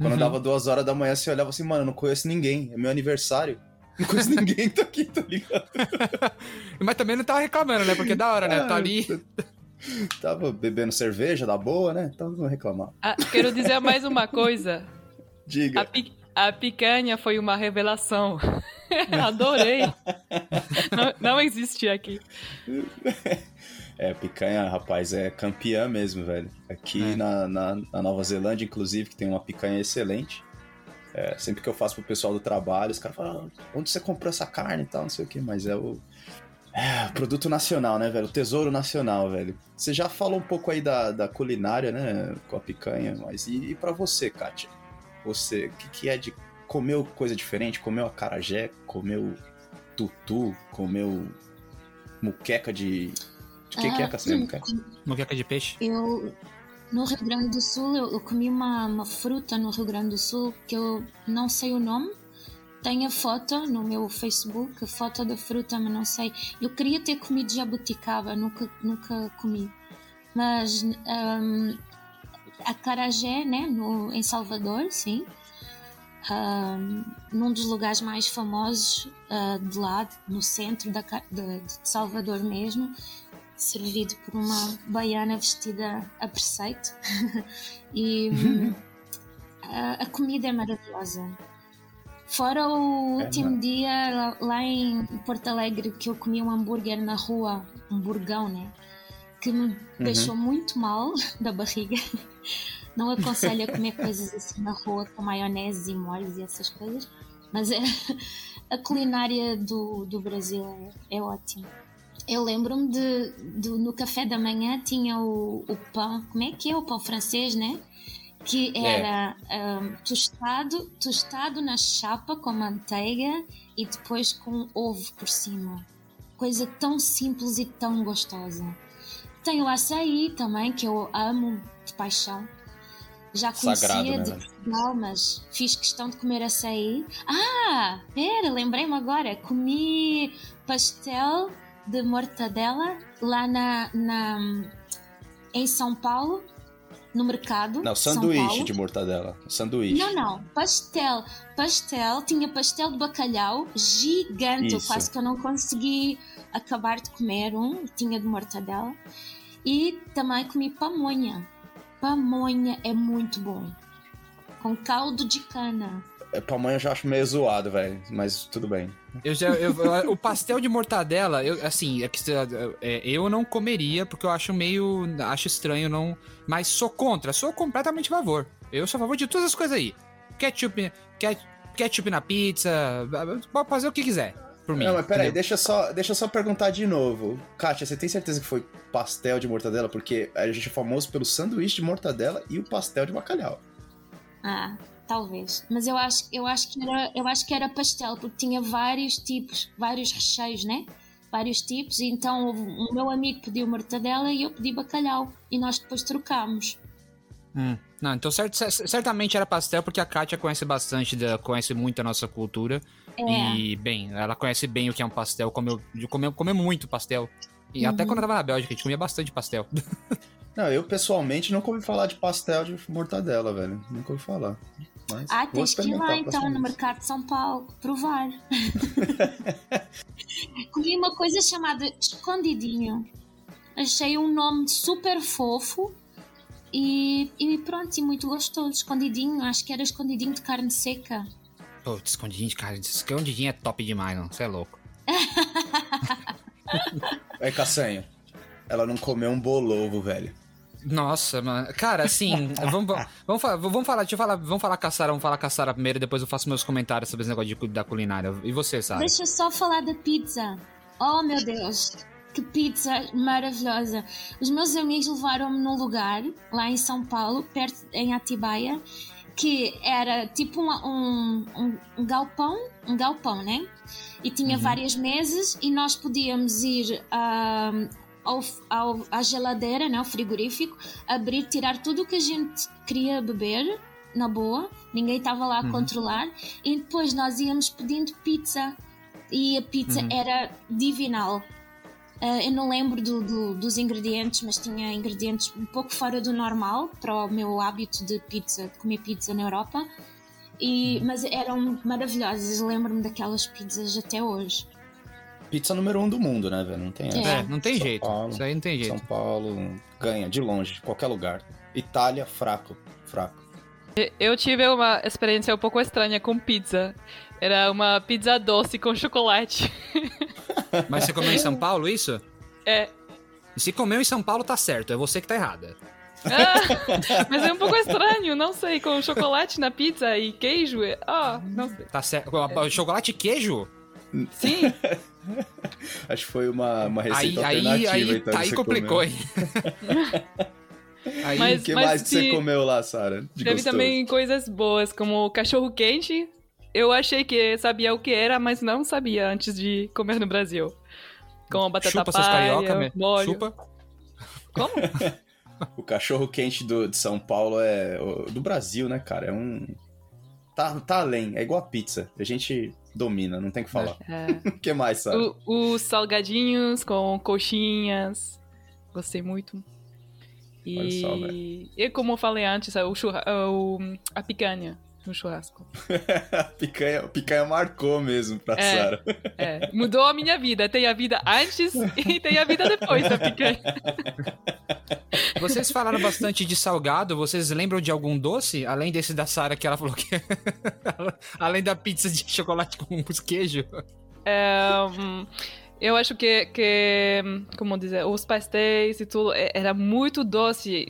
Quando uhum. dava duas horas da manhã, você olhava assim, mano, eu não conheço ninguém, é meu aniversário. Não conheço ninguém tá aqui, tá ligado? *laughs* Mas também não tava reclamando, né? Porque é da hora, né? Tá ali. Tava bebendo cerveja da boa, né? Então não reclamar. Ah, quero dizer mais uma coisa. Diga. A, pi a picanha foi uma revelação. *laughs* Adorei. não, não existe aqui. *laughs* É, picanha, rapaz, é campeã mesmo, velho. Aqui é. na, na, na, Nova Zelândia, inclusive, que tem uma picanha excelente. É, sempre que eu faço pro pessoal do trabalho, os caras falam, ah, onde você comprou essa carne e tal, não sei o que, mas é o. É, produto nacional, né, velho? O tesouro nacional, velho. Você já falou um pouco aí da, da culinária, né, com a picanha, mas e, e para você, Kátia? Você, o que, que é de comeu coisa diferente? Comeu acarajé? Comeu tutu? Comeu muqueca de de que, ah, que é caçamba, Moqueca de peixe? Eu, no Rio Grande do Sul, eu, eu, comi uma, uma fruta no Rio Grande do Sul que eu não sei o nome. Tenho a foto no meu Facebook, a foto da fruta, mas não sei. Eu queria ter comido jabuticaba, nunca, nunca comi. Mas um, a carajé, né, no, em Salvador, sim. Um, num dos lugares mais famosos uh, de lá, no centro da, de, de Salvador mesmo, servido por uma baiana vestida a preceito. *laughs* e *laughs* a, a, comida é maravilhosa. Fora o é, último dia lá, lá, em Porto Alegre que eu comi um hambúrguer na rua, um burgão, né? Que me uhum. deixou muito mal *laughs* da barriga. Não aconselho a comer coisas assim na rua com maionese e molhos e essas coisas, mas é, a culinária do, do Brasil é, é ótima eu lembro-me de, de, no café da manhã tinha o, o, pão, como é que é o pão francês, né? Que é. era é. um, tostado, tostado na chapa com manteiga e depois com ovo por cima. Coisa tão simples e tão gostosa. Tem o açaí também, que eu amo de paixão. Já conhecia Sagrado, né, de Portugal, mas fiz questão de comer açaí. Ah, pera, lembrei-me agora. Comi pastel de mortadela lá na, na em São Paulo, no mercado. Não, sanduíche de mortadela. Sanduíche. Não, não. Pastel. Pastel. Tinha pastel de bacalhau gigante. Isso. Quase que eu não consegui acabar de comer um. Tinha de mortadela. E também comi pamonha. Pamonha é muito bom. Com caldo de cana. É, pamonha eu já acho meio zoado, velho. Mas tudo bem. Eu já, eu, o pastel de mortadela, eu, assim, é que, é, eu não comeria, porque eu acho meio. Acho estranho, não. Mas sou contra, sou completamente a favor. Eu sou a favor de todas as coisas aí. Ketchup, ketchup na pizza, pode fazer o que quiser. Por mim. Não, mas peraí, deixa só, deixa só perguntar de novo. Kátia, você tem certeza que foi pastel de mortadela? Porque a gente é famoso pelo sanduíche de mortadela e o pastel de bacalhau. Ah, talvez. Mas eu acho, eu acho que era, eu acho que era pastel, porque tinha vários tipos, vários recheios, né? Vários tipos, e então o meu amigo pediu mortadela e eu pedi bacalhau, e nós depois trocámos. Hum. Não, então cert, certamente era pastel, porque a Kátia conhece bastante, da, conhece muito a nossa cultura. É. E, bem, ela conhece bem o que é um pastel, comeu, comeu, comeu muito pastel. E uhum. até quando eu tava na Bélgica, a gente comia bastante pastel. *laughs* Não, eu pessoalmente nunca ouvi falar de pastel de mortadela, velho. Nunca ouvi falar. Mas ah, tens que ir lá então no mercado de São Paulo provar. *laughs* Comi uma coisa chamada escondidinho. Achei um nome super fofo e, e pronto, e muito gostoso. Escondidinho, acho que era escondidinho de carne seca. Pô, escondidinho de carne. Escondidinho é top demais, não. Você é louco. *laughs* Aí, Cassanho, ela não comeu um bolovo, velho. Nossa, mano. Cara, assim, *laughs* vamos, vamos, vamos falar, deixa eu falar, vamos falar Caçara, vamos falar Caçara primeiro, depois eu faço meus comentários sobre esse negócio de, da culinária. E você, sabe? Deixa eu só falar da pizza. Oh, meu Deus. Que pizza maravilhosa. Os meus amigos levaram-me num lugar, lá em São Paulo, perto, em Atibaia, que era tipo uma, um, um, um, galpão, um galpão, né? E tinha uhum. várias mesas e nós podíamos ir uh, ao, ao, à geladeira, né, ao frigorífico, abrir, tirar tudo o que a gente queria beber, na boa, ninguém estava lá a uhum. controlar, e depois nós íamos pedindo pizza e a pizza uhum. era divinal. Uh, eu não lembro do, do, dos ingredientes, mas tinha ingredientes um pouco fora do normal para o meu hábito de pizza, de comer pizza na Europa. E, uhum. mas eram maravilhosas, lembro-me daquelas pizzas até hoje pizza número um do mundo, né, velho? Não tem essa. É, não tem São jeito. Paulo, Isso aí não tem jeito. São Paulo ganha de longe, qualquer lugar. Itália, fraco, fraco. Eu tive uma experiência um pouco estranha com pizza. Era uma pizza doce com chocolate. *laughs* Mas você comeu em São Paulo isso? É. Se comeu em São Paulo, tá certo. É você que tá errada. Ah, mas é um pouco estranho, não sei, com chocolate na pizza e queijo. Ah, oh, não sei. Tá certo. Chocolate e queijo? Sim. *laughs* Acho que foi uma, uma receita aí, alternativa. Aí, então, aí complicou, hein? *laughs* aí, mas, o que mais que você comeu lá, Sara? Teve gostoso? também coisas boas, como cachorro quente. Eu achei que sabia o que era, mas não sabia antes de comer no Brasil. Com batata Chupa palha, carioca, molho. Chupa. Como? *laughs* o cachorro quente do, de São Paulo é... Do Brasil, né, cara? É um... Tá, tá além, é igual a pizza. A gente domina, não tem que falar. É. *laughs* O que mais, sabe? O, os salgadinhos com coxinhas. Gostei muito. E, só, e como eu falei antes, o, churra, o a picanha no churrasco. *laughs* picanha, picanha marcou mesmo pra é, Sara. É, mudou a minha vida. Tem a vida antes *laughs* e tem a vida depois da picanha. Vocês falaram bastante de salgado. Vocês lembram de algum doce? Além desse da Sara que ela falou que. *laughs* Além da pizza de chocolate com queijo. É, eu acho que, que. Como dizer? Os pastéis e tudo. É, era muito doce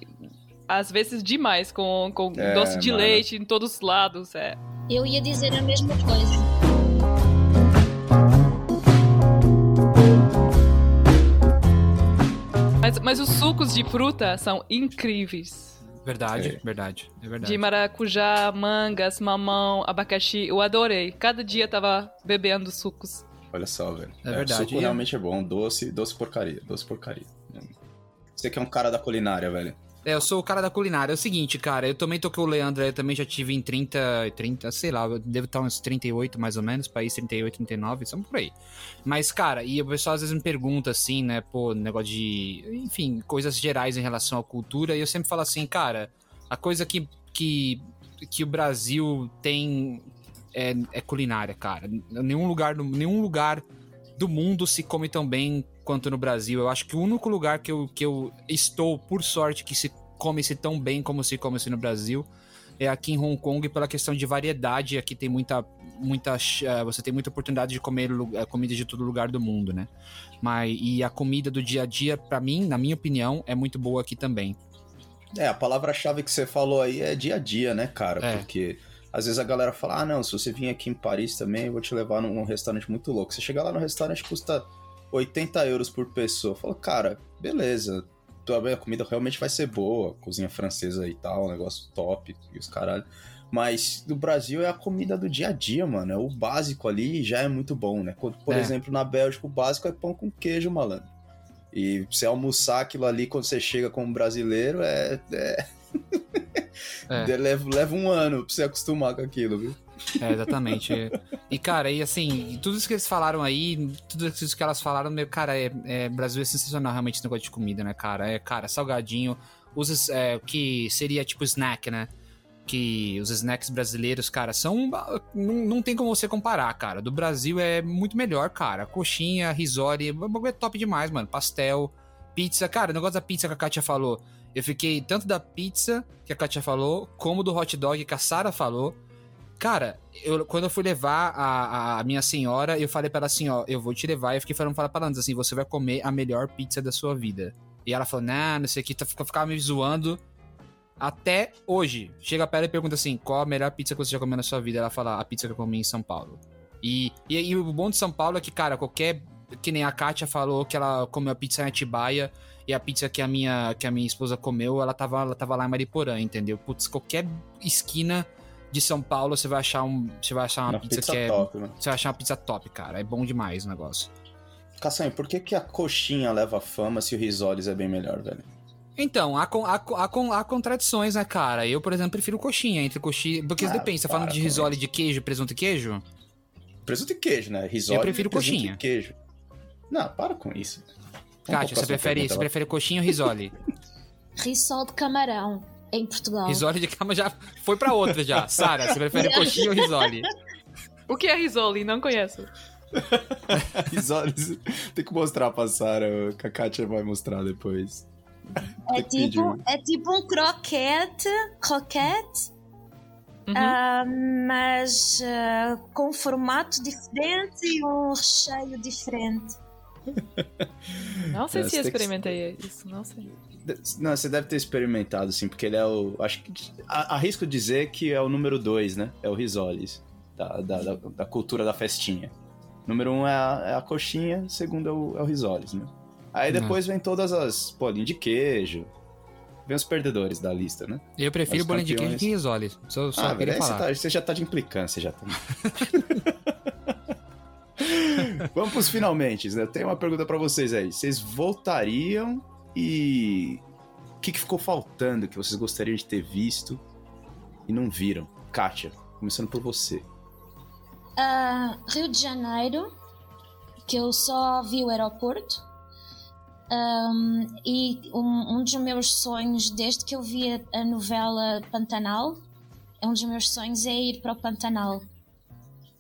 às vezes demais, com, com é, doce de mano. leite em todos os lados. É. Eu ia dizer a mesma coisa. Mas, mas os sucos de fruta são incríveis. Verdade, é. verdade, é verdade. De maracujá, mangas, mamão, abacaxi, eu adorei. Cada dia tava bebendo sucos. Olha só, velho. É, é verdade. O suco realmente é bom. Doce, doce porcaria, doce porcaria. Você que é um cara da culinária, velho. É, eu sou o cara da culinária. É o seguinte, cara, eu também tô com o Leandro, eu também já tive em 30, 30, sei lá, eu devo estar uns 38 mais ou menos, país 38, 39, somos por aí. Mas, cara, e o pessoal às vezes me pergunta assim, né, pô, negócio de, enfim, coisas gerais em relação à cultura, e eu sempre falo assim, cara, a coisa que, que, que o Brasil tem é, é culinária, cara. Nenhum lugar, nenhum lugar do mundo se come tão bem quanto no Brasil. Eu acho que o único lugar que eu, que eu estou, por sorte, que se come-se tão bem como se come-se no Brasil é aqui em Hong Kong pela questão de variedade. Aqui tem muita, muita, uh, você tem muita oportunidade de comer uh, comida de todo lugar do mundo, né? Mas e a comida do dia a dia, para mim, na minha opinião, é muito boa aqui também. É, a palavra-chave que você falou aí é dia a dia, né, cara? É. Porque às vezes a galera fala: ah, não, se você vir aqui em Paris também, eu vou te levar num restaurante muito louco. Você chegar lá no restaurante, custa 80 euros por pessoa. Fala, cara, beleza. A comida realmente vai ser boa, cozinha francesa e tal, negócio top e os caralho. Mas no Brasil é a comida do dia a dia, mano. É o básico ali já é muito bom, né? Por é. exemplo, na Bélgica, o básico é pão com queijo, malandro. E você almoçar aquilo ali quando você chega como brasileiro é. é... é. *laughs* leva, leva um ano pra você acostumar com aquilo, viu? É, exatamente. e, cara, e assim, tudo isso que eles falaram aí, tudo isso que elas falaram, meu, cara, é, é Brasil é sensacional realmente esse negócio de comida, né, cara? É, cara, salgadinho, usa é, que seria tipo snack, né? Que os snacks brasileiros, cara, são. Não, não tem como você comparar, cara. Do Brasil é muito melhor, cara. Coxinha, bagulho é top demais, mano. Pastel, pizza. Cara, o negócio da pizza que a Katia falou. Eu fiquei tanto da pizza que a Katia falou, como do hot dog que a Sara falou. Cara, eu, quando eu fui levar a, a minha senhora, eu falei pra ela assim, ó, eu vou te levar. E eu fiquei falando pra ela, assim, você vai comer a melhor pizza da sua vida. E ela falou, nah, não sei o que, tá, ficava me zoando. Até hoje. Chega pra ela e pergunta assim, qual a melhor pizza que você já comeu na sua vida? Ela fala, a pizza que eu comi em São Paulo. E, e, e o bom de São Paulo é que, cara, qualquer... Que nem a Kátia falou que ela comeu a pizza em Atibaia e a pizza que a minha, que a minha esposa comeu, ela tava, ela tava lá em Mariporã, entendeu? Putz, qualquer esquina de São Paulo, você vai achar um, você vai achar uma, uma pizza, pizza, que é, top, né? você vai achar uma pizza top, cara. É bom demais o negócio. Caçanho, por que que a coxinha leva fama se o risoles é bem melhor, velho? Então, há, há, há, há, contradições, né, cara? Eu, por exemplo, prefiro coxinha entre coxinha. Porque ah, depende, você tá falando de risole de queijo, presunto e queijo? Presunto e queijo, né? Risole. Eu prefiro coxinha. E queijo. Não, para com isso. Kátia, você prefere, você prefere coxinha ou risole? *laughs* Risole de camarão em Portugal. Risole de cama já foi para outra já. Sara, você prefere coxinha ou risole? O que é risole? Não conheço. *laughs* risole, tem que mostrar pra Sara, que a Kátia vai mostrar depois. É tipo, é tipo um croquete, croquete, uhum. uh, mas uh, com um formato diferente e um recheio diferente. Não sei é, se experimentei que... isso, não sei. Não, você deve ter experimentado, sim, porque ele é o. Acho que. Arrisco dizer que é o número 2, né? É o risoles. Da, da, da, da, cultura da festinha. Número 1 um é, a, é a coxinha, segundo é o, é o risoles, né? Aí depois vem todas as bolinhas de queijo. Vem os perdedores da lista, né? Eu prefiro bolinha de queijo que risoles. Só, só ah, queria falar. Você, tá, você, já tá de implicância, já tá. *laughs* Vamos pros finalmente, né? Eu tenho uma pergunta para vocês aí. Vocês voltariam e o que, que ficou faltando que vocês gostariam de ter visto e não viram? Kátia, começando por você. Uh, Rio de Janeiro, que eu só vi o aeroporto. Um, e um, um, dos meus sonhos, desde que eu vi a, a novela Pantanal, é um dos meus sonhos é ir para o Pantanal.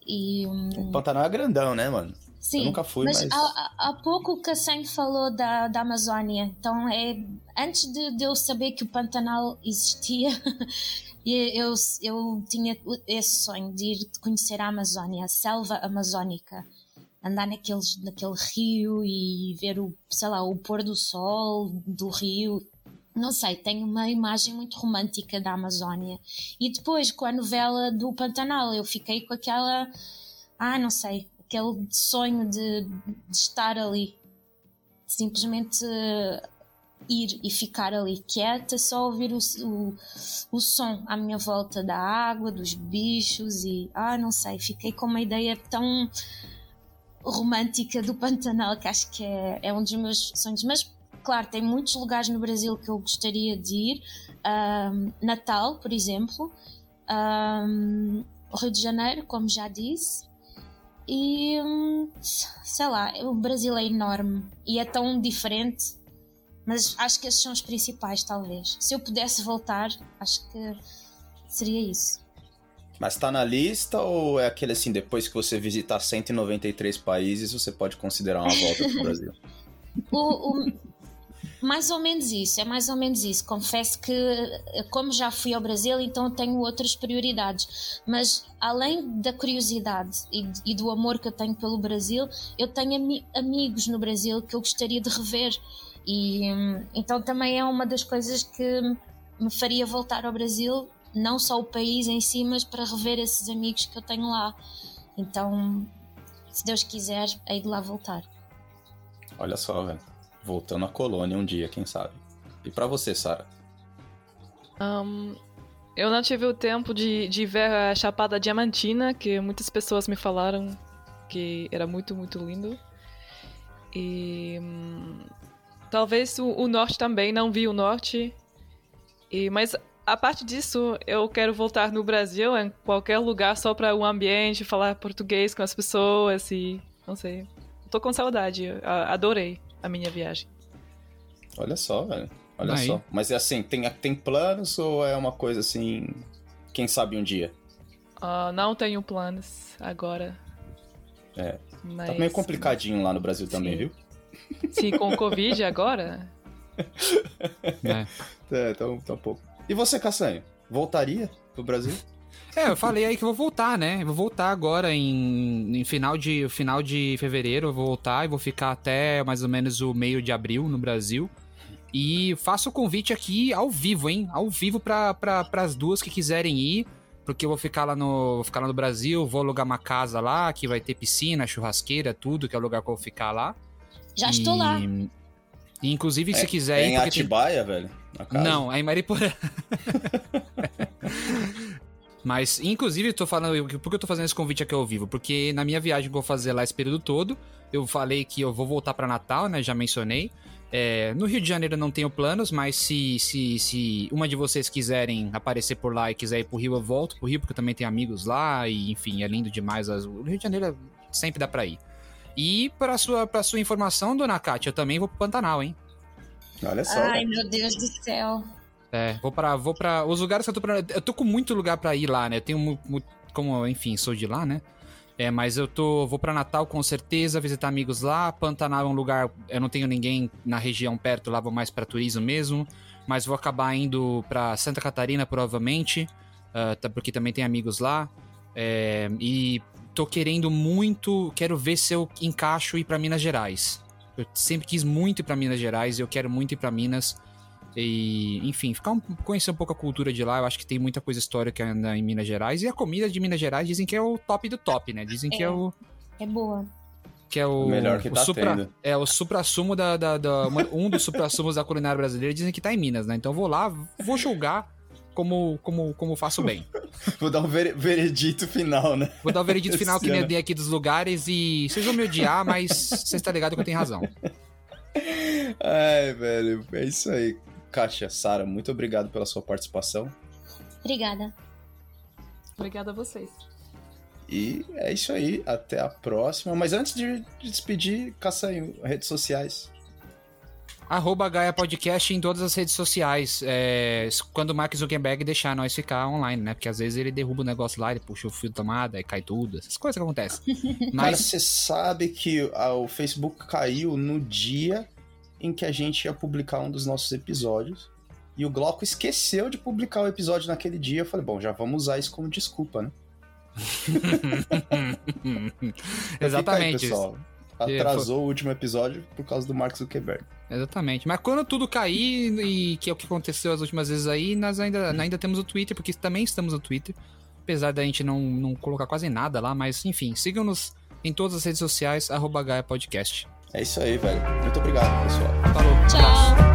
E, um... O Pantanal é grandão, né, mano? Sim, eu nunca fui, mas... mas... Há, há pouco o Cassem falou da, da Amazônia. Então, é, antes de, de eu saber que o Pantanal existia, *laughs* eu, eu tinha esse sonho de ir conhecer a Amazônia, a selva amazônica. Andar naqueles, naquele rio e ver o, sei lá, o pôr do sol do rio. Não sei, tenho uma imagem muito romântica da Amazônia. E depois, com a novela do Pantanal, eu fiquei com aquela. Ah, não sei, aquele sonho de, de estar ali, simplesmente uh, ir e ficar ali quieta, só ouvir o, o, o som à minha volta da água, dos bichos e ah, não sei, fiquei com uma ideia tão romântica do Pantanal que acho que é, é um dos meus sonhos. Mas claro, tem muitos lugares no Brasil que eu gostaria de ir. Um, Natal, por exemplo. Um, Rio de Janeiro, como já disse. E hum, sei lá, o Brasil é enorme e é tão diferente, mas acho que esses são os principais, talvez. Se eu pudesse voltar, acho que seria isso. Mas tá na lista ou é aquele assim, depois que você visitar 193 países, você pode considerar uma volta pro Brasil? *laughs* o, o, mais ou menos isso, é mais ou menos isso. Confesso que, como já fui ao Brasil, então tenho outras prioridades. Mas, além da curiosidade e, e do amor que eu tenho pelo Brasil, eu tenho ami amigos no Brasil que eu gostaria de rever. E então também é uma das coisas que me faria voltar ao Brasil, não só o país em si, mas para rever esses amigos que eu tenho lá. Então, se Deus quiser, hei de lá voltar. Olha só, velho voltando à colônia um dia, quem sabe. E para você, Sara? Um, eu não tive o tempo de, de ver a Chapada Diamantina, que muitas pessoas me falaram que era muito, muito lindo. E hum, talvez o, o, norte também, não vi o norte. E, mas a parte disso, eu quero voltar no Brasil, em qualquer lugar, só para o ambiente, falar português com as pessoas e. Não sei. Tô com saudade, adorei a minha viagem. Olha só, velho. Olha Aí. só. Mas é assim, tem, tem planos ou é uma coisa assim, quem sabe um dia? Uh, não tenho planos agora. É. Tá Mas... Tá meio complicadinho lá no Brasil Sim. também, viu? Sim, com o Covid agora. é. *laughs* é, então tá um pouco. E você, Caçanho? Voltaria pro Brasil? É, eu falei aí que eu vou voltar, né? Eu vou voltar agora em, em, final, de, final de fevereiro. Eu vou voltar e vou ficar até mais ou menos o meio de abril no Brasil. E faço o convite aqui ao vivo, hein? Ao vivo para pra, as duas que quiserem ir. Porque eu vou ficar lá no. Vou ficar lá no Brasil, vou alugar uma casa lá, que vai ter piscina, churrasqueira, tudo, que é o lugar que eu vou ficar lá. Já e... estou lá. E, inclusive, é, se quiser é ir. Em Atibaia, tem... velho? Não, é em Mariporã. *laughs* Mas, inclusive, eu tô falando. Por que eu tô fazendo esse convite aqui ao vivo? Porque na minha viagem que eu vou fazer lá esse período todo, eu falei que eu vou voltar para Natal, né? Já mencionei. É, no Rio de Janeiro eu não tenho planos, mas se, se, se uma de vocês quiserem aparecer por lá e quiser ir pro Rio, eu volto pro Rio, porque eu também tenho amigos lá, e enfim, é lindo demais. O Rio de Janeiro sempre dá pra ir. E para sua, pra sua informação, dona Kátia, eu também vou pro Pantanal, hein? Olha só. Ai, meu Deus do céu. É, vou para vou para os lugares que eu tô pra, eu tô com muito lugar para ir lá, né? Eu tenho como, enfim, sou de lá, né? É, mas eu tô vou para Natal com certeza, visitar amigos lá. Pantanal é um lugar, eu não tenho ninguém na região perto, lá vou mais para turismo mesmo, mas vou acabar indo para Santa Catarina provavelmente, uh, porque também tem amigos lá. É, e tô querendo muito, quero ver se eu encaixo ir para Minas Gerais. Eu sempre quis muito ir para Minas Gerais, eu quero muito ir para Minas. E, enfim, ficar um, conhecer um pouco a cultura de lá. Eu acho que tem muita coisa histórica em Minas Gerais. E a comida de Minas Gerais dizem que é o top do top, né? Dizem é, que é o. É boa. Que é o. Melhor que o tá supra, tendo. É o supra-sumo da. da, da um dos supra-sumos da culinária brasileira dizem que tá em Minas, né? Então eu vou lá, vou julgar como, como, como faço bem. *laughs* Vou dar um veredito final, né? Vou dar o um veredito final que me dei aqui dos lugares e vocês vão me odiar, mas vocês estão ligados que eu tenho razão. *laughs* Ai, velho, é isso aí. Kátia, Sara, muito obrigado pela sua participação. Obrigada. Obrigada a vocês. E é isso aí, até a próxima. Mas antes de, despedir, caça aí redes sociais. Arroba Gaia Podcast em todas as redes sociais. É, quando o Mark Zuckerberg deixar nós ficar online, né? Porque às vezes ele derruba o negócio lá, ele puxa o fio de tomada e cai tudo. Essas coisas que acontecem. Mas Cara, você sabe que a, o Facebook caiu no dia em que a gente ia publicar um dos nossos episódios. E o Glauco esqueceu de publicar o episódio naquele dia. Eu falei, bom, já vamos usar isso como desculpa, né? *laughs* Exatamente. Aí, pessoal. Atrasou o último episódio por causa do Mark Zuckerberg. Exatamente. Mas quando tudo cair, e que é o que aconteceu as últimas vezes aí, nós ainda, ainda temos o Twitter, porque também estamos no Twitter. Apesar da gente não, não colocar quase nada lá, mas enfim, sigam-nos em todas as redes sociais, arroba Gaia Podcast. É isso aí, velho. Muito obrigado, pessoal. Falou. Tchau.